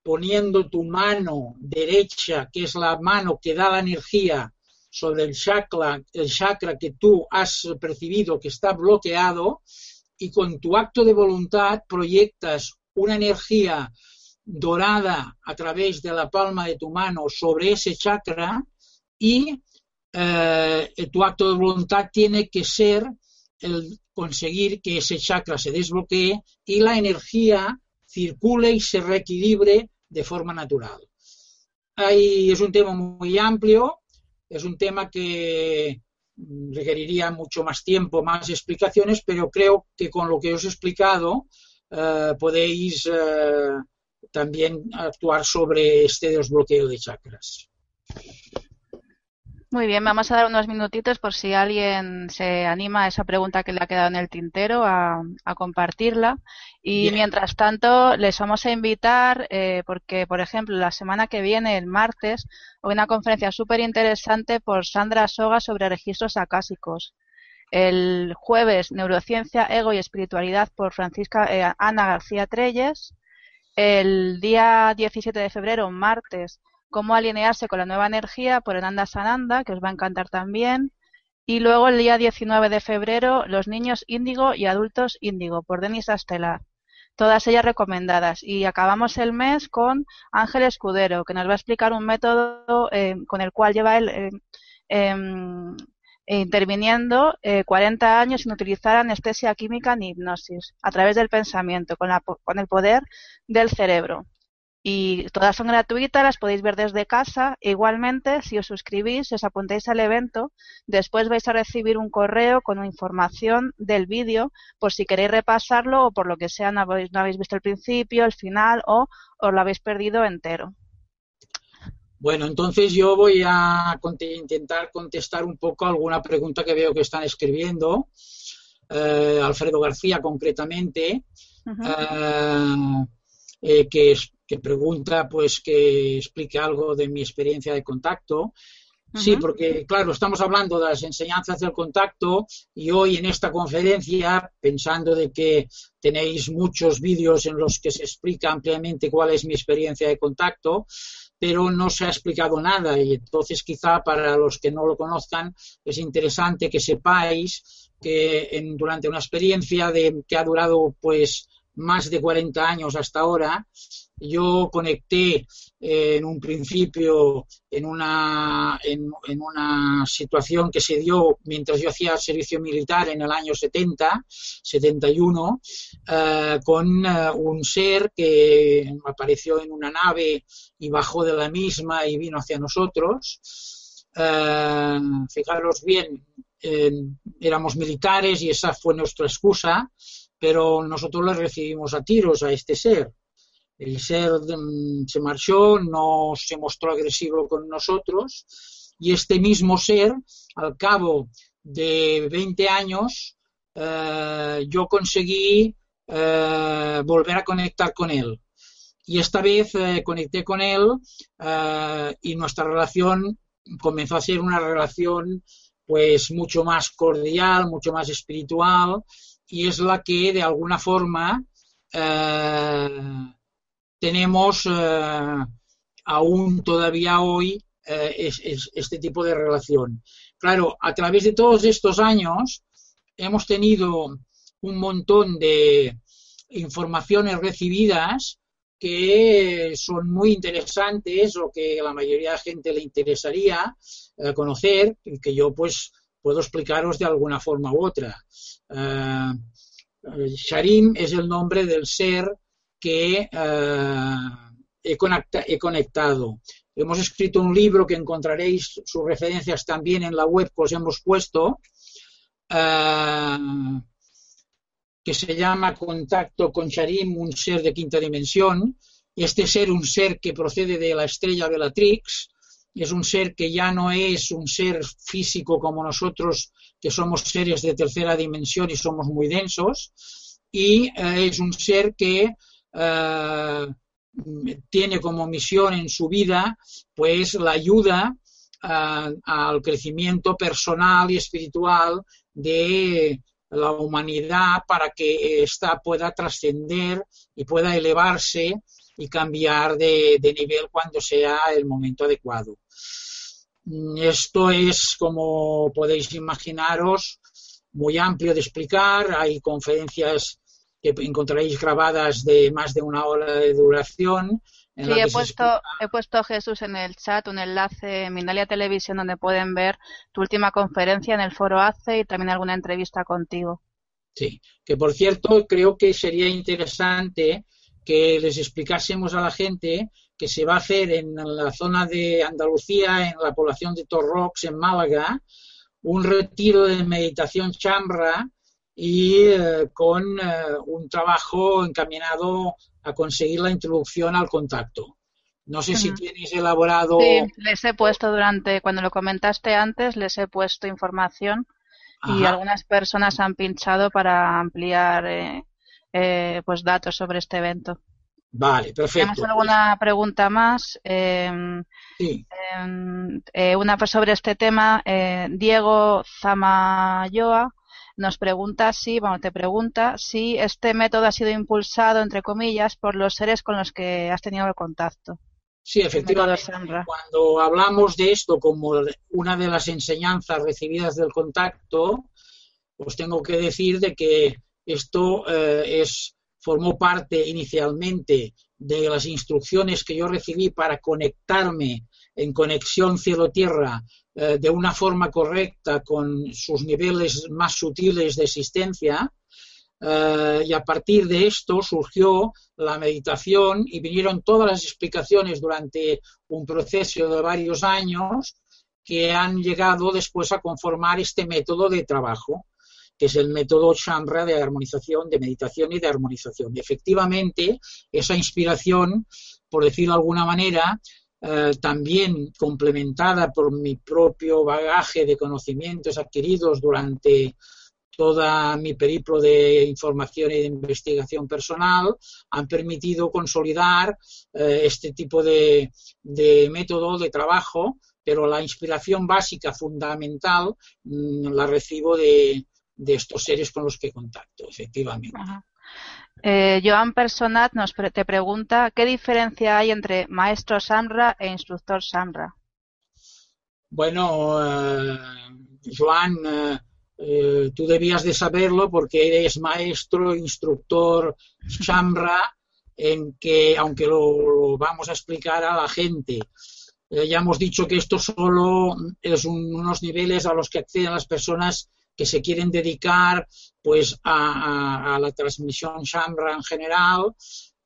poniendo tu mano derecha, que es la mano que da la energía, sobre el chakra, el chakra que tú has percibido que está bloqueado, y con tu acto de voluntad proyectas una energía dorada a través de la palma de tu mano sobre ese chakra y eh, tu acto de voluntad tiene que ser el conseguir que ese chakra se desbloquee y la energía circule y se reequilibre de forma natural. Ahí es un tema muy amplio, es un tema que requeriría mucho más tiempo, más explicaciones, pero creo que con lo que os he explicado eh, podéis eh, también actuar sobre este desbloqueo de chakras. Muy bien, vamos a dar unos minutitos por si alguien se anima a esa pregunta que le ha quedado en el tintero a, a compartirla. Y bien. mientras tanto, les vamos a invitar, eh, porque, por ejemplo, la semana que viene, el martes, hay una conferencia súper interesante por Sandra Soga sobre registros acásicos. El jueves, Neurociencia, Ego y Espiritualidad por Francisca eh, Ana García Treyes el día 17 de febrero, martes, cómo alinearse con la nueva energía por Ananda Sananda, que os va a encantar también. Y luego el día 19 de febrero, los niños índigo y adultos índigo, por Denis Astelar. Todas ellas recomendadas. Y acabamos el mes con Ángel Escudero, que nos va a explicar un método eh, con el cual lleva él eh, em, interviniendo 40 eh, años sin utilizar anestesia química ni hipnosis, a través del pensamiento, con, con el poder del cerebro y todas son gratuitas, las podéis ver desde casa. igualmente, si os suscribís, os apuntáis al evento, después vais a recibir un correo con información del vídeo por si queréis repasarlo o por lo que sea no habéis, no habéis visto el principio, el final o os lo habéis perdido entero. Bueno, entonces yo voy a intentar contestar un poco alguna pregunta que veo que están escribiendo. Eh, Alfredo García, concretamente, eh, eh, que es que pregunta pues que explique algo de mi experiencia de contacto. Sí, porque claro, estamos hablando de las enseñanzas del contacto y hoy en esta conferencia, pensando de que tenéis muchos vídeos en los que se explica ampliamente cuál es mi experiencia de contacto, pero no se ha explicado nada y entonces quizá para los que no lo conozcan es interesante que sepáis que en, durante una experiencia de, que ha durado pues más de 40 años hasta ahora, yo conecté eh, en un principio en una, en, una situación que se dio mientras yo hacía servicio militar en el año 70, 71, eh, con eh, un ser que apareció en una nave y bajó de la misma y vino hacia nosotros. fijaros bien, éramos militares y esa fue nuestra excusa, pero nosotros le recibimos a tiros a este ser el ser mm, se marchó, no se mostró agresivo con nosotros y este mismo ser, al cabo de 20 años, eh, yo conseguí eh, volver a conectar con él. Y esta vez eh, conecté con él y nuestra relación comenzó a ser una relación pues mucho más cordial, mucho más espiritual y es la que de alguna forma tenemos eh, aún todavía hoy eh, este tipo de relación. Claro, a través de todos estos años hemos tenido un montón de informaciones recibidas que son muy interesantes o que a la mayoría de la gente le interesaría eh, conocer que yo pues puedo explicaros de alguna forma u otra. Sharim es el nombre del ser que eh, he, conectado. Hemos escrito un libro que encontraréis sus referencias también en la web que os hemos puesto, eh, que se llama Contacto con Sharim, un ser de quinta dimensión. Este ser, un ser que procede de la estrella Bellatrix, es un ser que ya no es un ser físico como nosotros, que somos seres de tercera dimensión y somos muy densos, y eh, es un ser que eh, tiene como misión en su vida pues la ayuda eh, al crecimiento personal y espiritual de la humanidad para que ésta pueda trascender y pueda elevarse y cambiar de, de, nivel cuando sea el momento adecuado. Esto es, como podéis imaginaros, muy amplio de explicar. Hay conferencias que encontraréis grabadas de más de una hora de duración. sí, he puesto, he puesto Jesús en el chat un enlace en Mindalia Televisión donde pueden ver tu última conferencia en el foro ACE y también alguna entrevista contigo. Sí, que por cierto creo que sería interesante que les explicásemos a la gente que se va a hacer en la zona de Andalucía, en la población de Torrox, en Málaga, un retiro de meditación chambra y eh, con eh, un trabajo encaminado a conseguir la introducción al contacto. No sé si tienes elaborado. Sí, les he puesto durante, cuando lo comentaste antes, les he puesto información y algunas personas han pinchado para ampliar eh, pues datos sobre este evento. Vale, perfecto. ¿Tienes alguna pregunta más? Em, sí. Em, una sobre este tema. Diego Zamayoa nos pregunta si, bueno, te pregunta si este método ha sido impulsado, entre comillas, por los seres con los que has tenido el contacto. Sí, efectivamente. Cuando hablamos de esto como una de las enseñanzas recibidas del contacto, pues tengo que decir de que esto eh, es formó parte inicialmente de las instrucciones que yo recibí para conectarme en conexión cielo-tierra eh, de una forma correcta con sus niveles más sutiles de existencia. Eh, y a partir de esto surgió la meditación y vinieron todas las explicaciones durante un proceso de varios años que han llegado después a conformar este método de trabajo que es el método Chandra de armonización, de meditación y de armonización. efectivamente, esa inspiración, por decirlo de alguna manera, eh, también complementada por mi propio bagaje de conocimientos adquiridos durante toda mi periplo de información y de investigación personal, han permitido consolidar eh, este tipo de, de método de trabajo, pero la inspiración básica, fundamental, mm, la recibo de, de estos seres con los que contacto, efectivamente. Eh, Joan Personat nos te pregunta qué diferencia hay entre maestro Samra e instructor Samra. Bueno, eh, Joan, eh, tú debías de saberlo porque eres maestro, instructor Samra, en que, aunque lo, vamos a explicar a la gente, ya hemos dicho que esto solo es unos niveles a los que acceden las personas que se quieren dedicar pues a, la transmisión Shambra en general,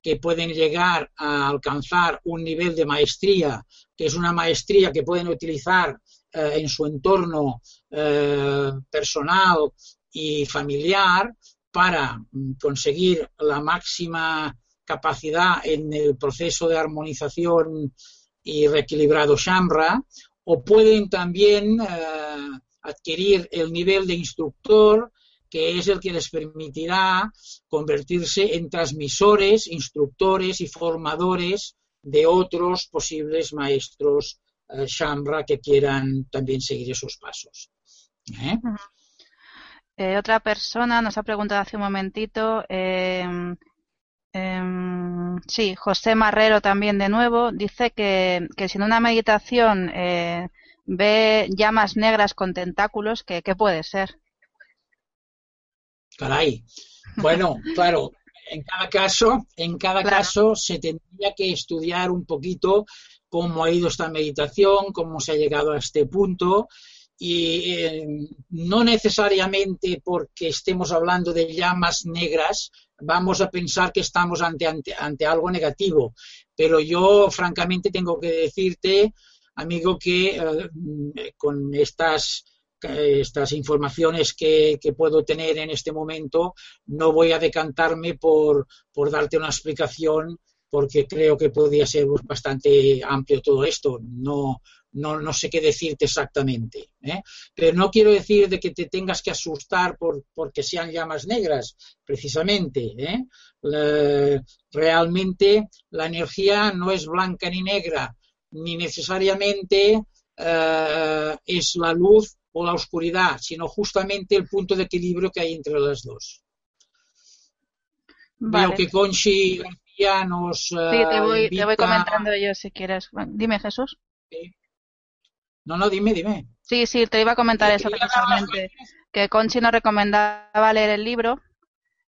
que pueden llegar a alcanzar un nivel de maestría, que es una maestría que pueden utilizar eh, en su entorno eh, personal y familiar para mm, conseguir la máxima capacidad en el proceso de armonización y reequilibrado Shambra, o pueden también eh, adquirir el nivel de instructor que es el que les permitirá convertirse en transmisores, instructores y formadores de otros posibles maestros eh, que quieran también seguir esos pasos. ¿Eh? Eh, otra persona nos ha preguntado hace un momentito, em, em, sí, José Marrero también de nuevo, dice que, que si en una meditación ve llamas negras con tentáculos, ¿qué, puede ser? Caray. Bueno, claro, en cada caso, en cada caso se tendría que estudiar un poquito cómo ha ido esta meditación, cómo se ha llegado a este punto y eh, no necesariamente porque estemos hablando de llamas negras vamos a pensar que estamos ante, ante, ante algo negativo, pero yo francamente tengo que decirte amigo, que eh, con estas, estas informaciones que, puedo tener en este momento, no voy a decantarme por, darte una explicación porque creo que podría ser bastante amplio todo esto. No, no, sé qué decirte exactamente. ¿eh? Pero no quiero decir de que te tengas que asustar por, porque sean llamas negras, precisamente. ¿eh? realmente la energía no es blanca ni negra, ni necesariamente eh, es la luz o la oscuridad, sino justamente el punto de equilibrio que hay entre las dos. Veo que Conchi García nos. sí, te voy, te voy comentando yo si quieres. dime, Jesús. No, no, dime, dime. Sí, sí, te iba a comentar eso precisamente. Que Conchi nos recomendaba leer el libro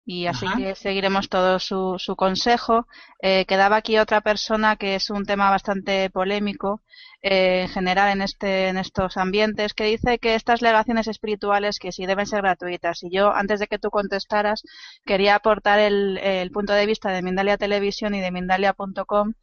y así que seguiremos todo su, su consejo. Eh, quedaba aquí otra persona que es un tema bastante polémico eh, en general en, este, en estos ambientes, que dice que estas legaciones espirituales que sí deben ser gratuitas. Y yo, antes de que tú contestaras, quería aportar el, el punto de vista de Mindalia Televisión y de Mindalia.com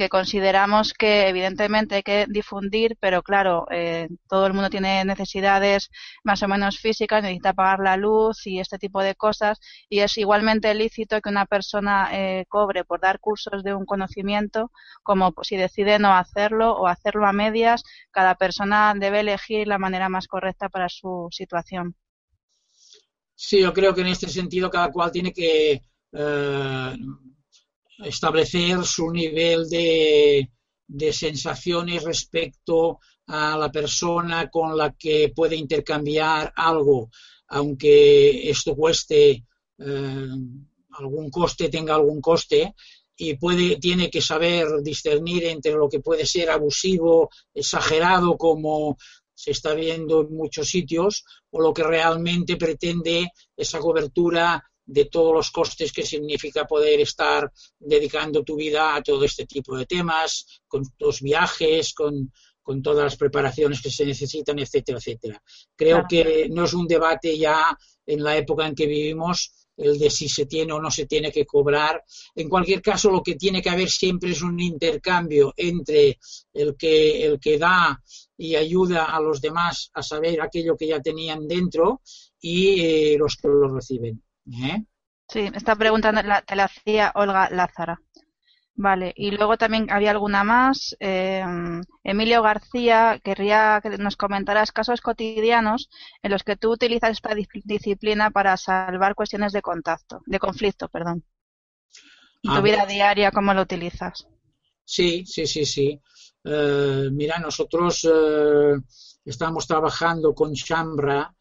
que consideramos que evidentemente hay que difundir, pero claro, eh, todo el mundo tiene necesidades más o menos físicas, necesita pagar la luz y este tipo de cosas, y es igualmente lícito que una persona eh, cobre por dar cursos de un conocimiento, como si decide no hacerlo o hacerlo a medias, cada persona debe elegir la manera más correcta para su situación. Sí, yo creo que en este sentido cada cual tiene que eh, establecer su nivel de, sensaciones respecto a la persona con la que puede intercambiar algo. aunque esto cueste algún coste, tenga algún coste, y puede, tiene que saber discernir entre lo que puede ser abusivo, exagerado, como se está viendo en muchos sitios, o lo que realmente pretende esa cobertura de todos los costes que significa poder estar dedicando tu vida a todo este tipo de temas, con los viajes, con, todas las preparaciones que se necesitan, etcétera, etcétera. Creo que no es un debate ya en la época en que vivimos el de si se tiene o no se tiene que cobrar. En cualquier caso, lo que tiene que haber siempre es un intercambio entre el que, el que da y ayuda a los demás a saber aquello que ya tenían dentro y eh, los que lo reciben. ¿Eh? Sí, esta pregunta te la hacía Olga Lázara. Vale, y luego también había alguna más. Eh, Emilio García querría que nos comentaras casos cotidianos en los que tú utilizas esta disciplina para salvar cuestiones de contacto, de conflicto, perdón. En tu ah, vida diaria, ¿cómo lo utilizas? Sí, sí, sí, sí. Eh, mira, nosotros eh, estamos trabajando con Chambra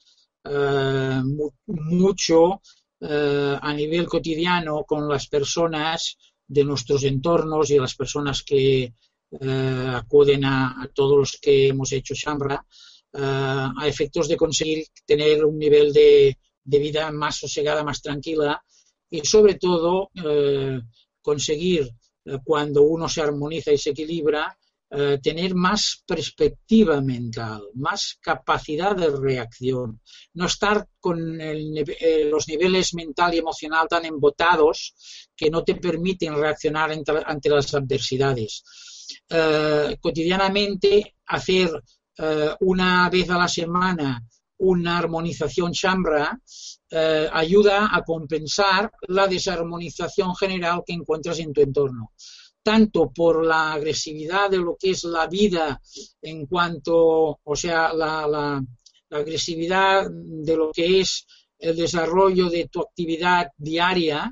mucho a nivel cotidiano con las personas de nuestros entornos y las personas que eh, acuden a, todos los que hemos hecho Shambra eh, a efectos de conseguir tener un nivel de, vida más sosegada, más tranquila y sobre todo eh, conseguir cuando uno se armoniza y se equilibra eh, tener más perspectiva mental, más capacidad de reacción, no estar con eh, los niveles mental y emocional tan embotados que no te permiten reaccionar ante, las adversidades. Eh, cotidianamente hacer una vez a la semana una armonización chambra ayuda a compensar la desarmonización general que encuentras en tu entorno tanto por la agresividad de lo que es la vida en cuanto, o sea, la, agresividad de lo que es el desarrollo de tu actividad diaria,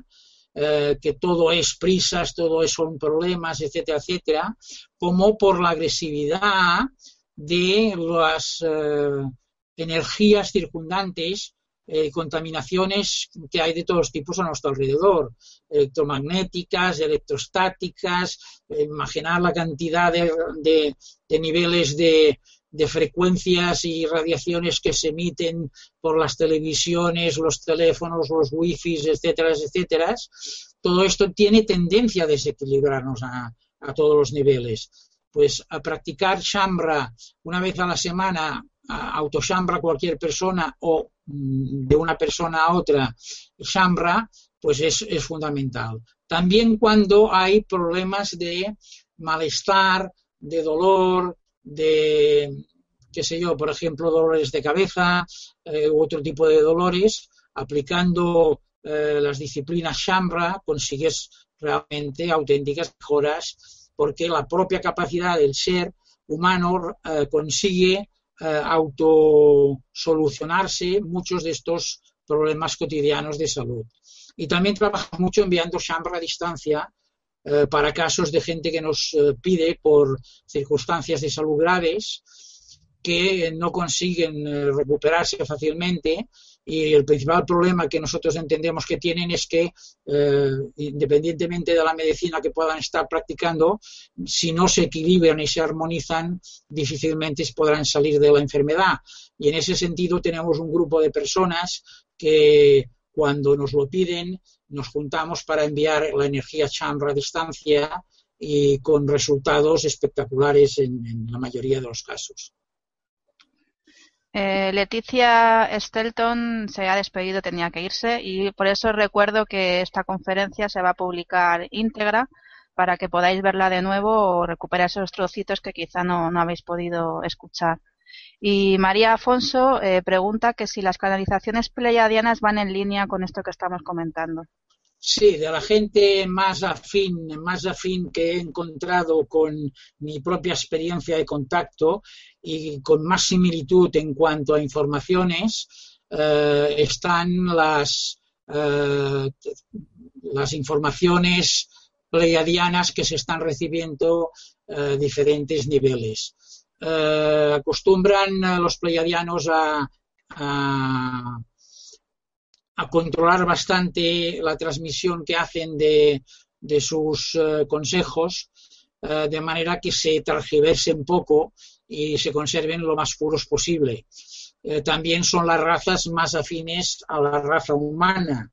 eh, que todo es prisas, todo son problemas, etcétera, etcétera, como por la agresividad de las eh, energías circundantes eh, contaminaciones que hay de todos tipos a nuestro alrededor, electromagnéticas, electrostáticas, eh, imaginar la cantidad de, niveles de, frecuencias y radiaciones que se emiten por las televisiones, los teléfonos, los wifi, etcétera, etcétera. Todo esto tiene tendencia a desequilibrarnos a, a todos los niveles. Pues a practicar chambra una vez a la semana autoshambra cualquier persona o mm, de una persona a otra shambra, pues es, es fundamental. También cuando hay problemas de malestar, de dolor, de, qué sé yo, por ejemplo, dolores de cabeza eh, u otro tipo de dolores, aplicando eh, las disciplinas Shambra consigues realmente auténticas mejoras porque la propia capacidad del ser humano eh, consigue eh, autosolucionarse muchos de estos problemas cotidianos de salud. Y también trabaja mucho enviando Shambra a distancia eh, para casos de gente que nos eh, pide por circunstancias de salud graves que no consiguen recuperarse fácilmente y el principal problema que nosotros entendemos que tienen es que, eh, independientemente de la medicina que puedan estar practicando, si no se equilibran y se armonizan, difícilmente podrán salir de la enfermedad. Y en ese sentido tenemos un grupo de personas que cuando nos lo piden, nos juntamos para enviar la energía Chandra a distancia y con resultados espectaculares en la mayoría de los casos. Eh, Leticia Stelton se ha despedido, tenía que irse y por eso recuerdo que esta conferencia se va a publicar íntegra para que podáis verla de nuevo o recuperar esos trocitos que quizá no, habéis podido escuchar. Y María Afonso eh, pregunta que si las canalizaciones pleiadianas van en línea con esto que estamos comentando. Sí, de la gente más afín, más afín que he encontrado con mi propia experiencia de contacto y con más similitud en cuanto a informaciones eh, están las, eh, las informaciones pleiadianas que se están recibiendo a eh, diferentes niveles. acostumbran los pleiadianos a a controlar bastante la transmisión que hacen de, sus eh, consejos, eh, de manera que se un poco y se conserven lo más puros posible. Eh, también son las razas más afines a la raza humana.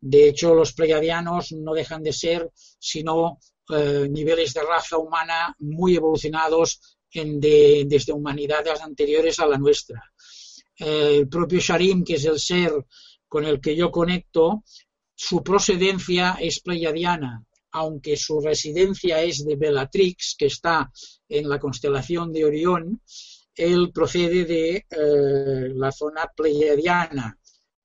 De hecho, los pleiadianos no dejan de ser sino niveles de raza humana muy evolucionados desde humanidades anteriores a la nuestra. el propio Sharim, que es el ser con el que yo conecto, su procedencia es pleiadiana, aunque su residencia es de Bellatrix, que está en la constelación de Orión, él procede de eh, la zona pleiadiana.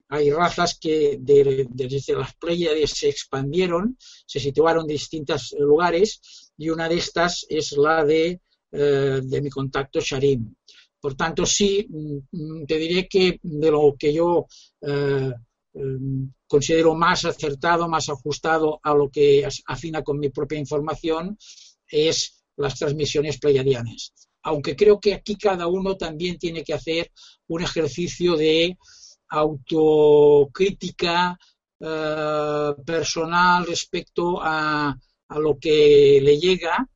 Hay razas que desde las Pleiades se expandieron, se situaron en distintos lugares y una de estas es la de, eh, de mi contacto Sharim. Por tanto, sí, mm, te diré que de lo que yo eh, em, considero más acertado, más ajustado a lo que afina con mi propia información, es las transmisiones pleiadianas. Aunque creo que aquí cada uno también tiene que hacer un ejercicio de autocrítica eh, personal respecto a lo que le llega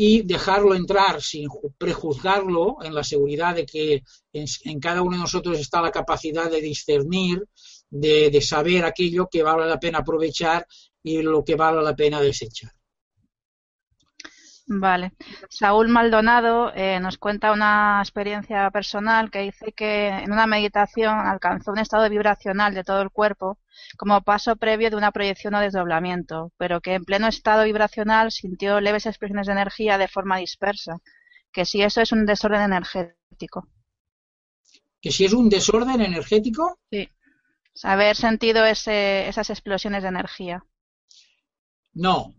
y dejarlo entrar sin prejuzgarlo en la seguridad de que en, cada uno de nosotros está la capacidad de discernir, de, saber aquello que vale la pena aprovechar y lo que vale la pena desechar. Vale. Saúl Maldonado eh, nos cuenta una experiencia personal que dice que en una meditación alcanzó un estado vibracional de todo el cuerpo como paso previo de una proyección o desdoblamiento, pero que en pleno estado vibracional sintió leves expresiones de energía de forma dispersa, que si eso es un desorden energético. ¿Que si es un desorden energético? Sí. Haber sentido esas explosiones de energía. No,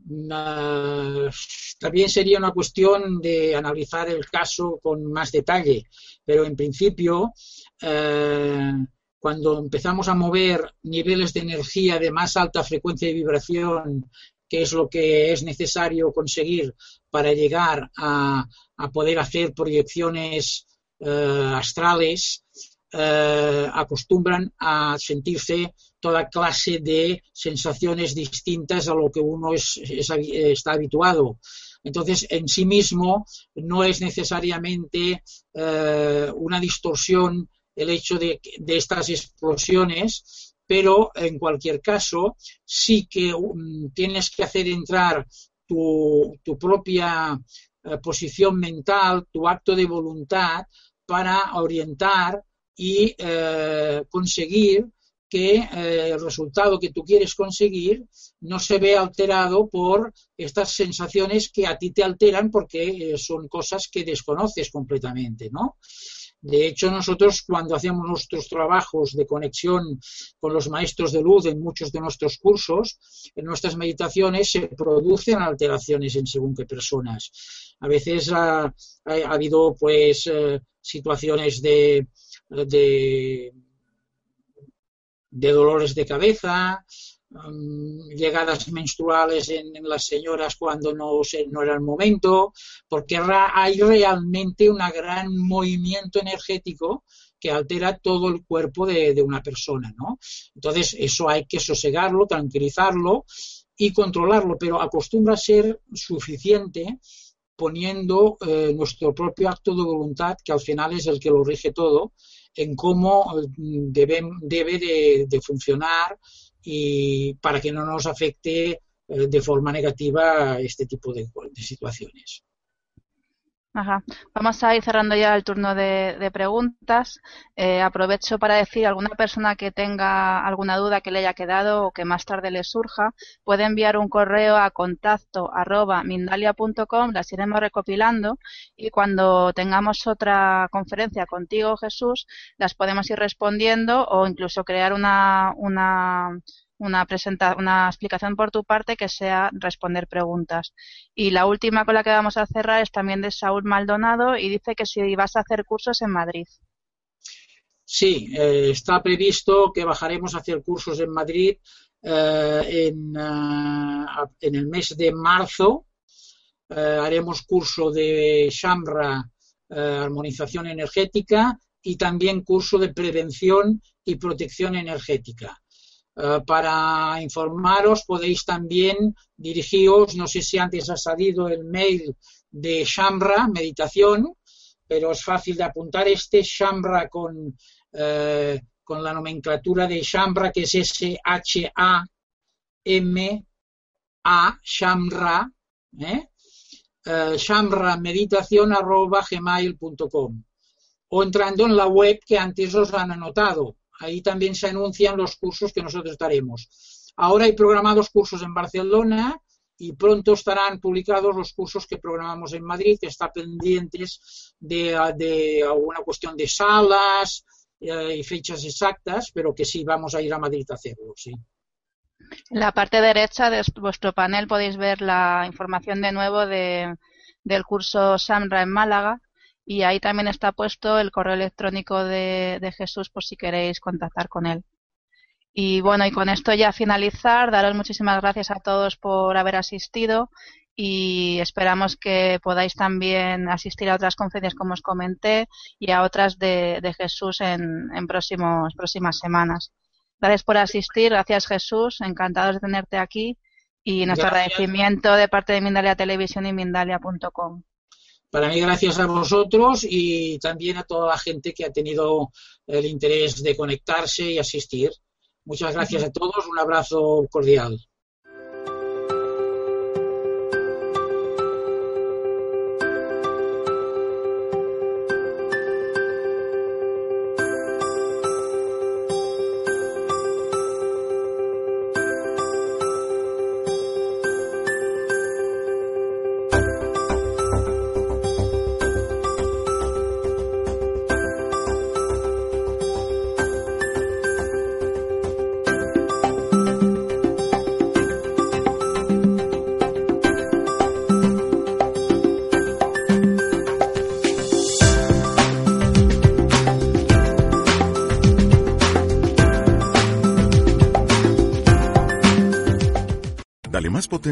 también sería una cuestión de analizar el caso con más detalle, pero en principio, eh, cuando empezamos a mover niveles de energía de más alta frecuencia de vibración, que es lo que es necesario conseguir para llegar a, poder hacer proyecciones eh, astrales, eh, acostumbran a sentirse toda clase de sensaciones distintas a lo que uno está habituado. Entonces, en sí mismo no es necesariamente eh, una distorsión el hecho de, estas explosiones, pero en cualquier caso sí que um, tienes que hacer entrar tu, propia eh, posición mental, tu acto de voluntad para orientar y eh, conseguir que eh, el resultado que tú quieres conseguir no se ve alterado por estas sensaciones que a ti te alteran porque eh, son cosas que desconoces completamente, ¿no? De hecho, nosotros cuando hacemos nuestros trabajos de conexión con los maestros de luz en muchos de nuestros cursos, en nuestras meditaciones se producen alteraciones en según qué personas. A veces ha, habido pues situaciones de, de, dolores de cabeza, mm, llegadas menstruales en, las señoras cuando no, no era el momento, porque hay realmente un gran movimiento energético que altera todo el cuerpo de, una persona, ¿no? Entonces, eso hay que sosegarlo, tranquilizarlo y controlarlo, pero acostumbra a ser suficiente poniendo eh, nuestro propio acto de voluntad, que al final es el que lo rige todo, en cómo mm, debe, debe de, funcionar y para que no nos afecte eh, de forma negativa este tipo de situaciones. Ajá. Vamos a ir cerrando ya el turno de, preguntas. Eh, aprovecho para decir alguna persona que tenga alguna duda que le haya quedado o que más tarde le surja, puede enviar un correo a contacto arroba mindalia.com, las iremos recopilando y cuando tengamos otra conferencia contigo, Jesús, las podemos ir respondiendo o incluso crear una, una una, presenta una explicación por tu parte que sea responder preguntas. Y la última con la que vamos a cerrar es también de Saúl Maldonado y dice que si vas a hacer cursos en Madrid. Sí, eh, está previsto que bajaremos a hacer cursos en Madrid eh, en, eh, en, el mes de marzo. haremos curso de Shamra, armonización energética, y también curso de prevención y protección energética. Eh, para informaros podéis también dirigiros, no sé si antes ha salido el mail de Shambra, meditación, pero es fácil de apuntar este Shambra con, eh, con la nomenclatura de Shambra, que es S-H-A-M-A, Shambra, ¿eh? eh gmail.com o entrando en la web que antes os han anotado. Ahí también se anuncian los cursos que nosotros daremos. Ahora hay programados cursos en Barcelona y pronto estarán publicados los cursos que programamos en Madrid, que está pendientes de, alguna cuestión de salas eh, y fechas exactas, pero que sí vamos a ir a Madrid a hacerlo, sí. En la parte derecha de vuestro panel podéis ver la información de nuevo de, del curso SAMRA en Málaga, y ahí también está puesto el correo electrónico de, Jesús por si queréis contactar con él. Y bueno, y con esto ya finalizar, daros muchísimas gracias a todos por haber asistido y esperamos que podáis también asistir a otras conferencias como os comenté y a otras de, Jesús en, en próximos, próximas semanas. Gracias por asistir, gracias Jesús, encantados de tenerte aquí y nuestro agradecimiento de parte de Mindalia Televisión y Mindalia.com. Para mí, gracias a vosotros y también a toda la gente que ha tenido el interés de conectarse y asistir. Muchas gracias a todos. Un abrazo cordial.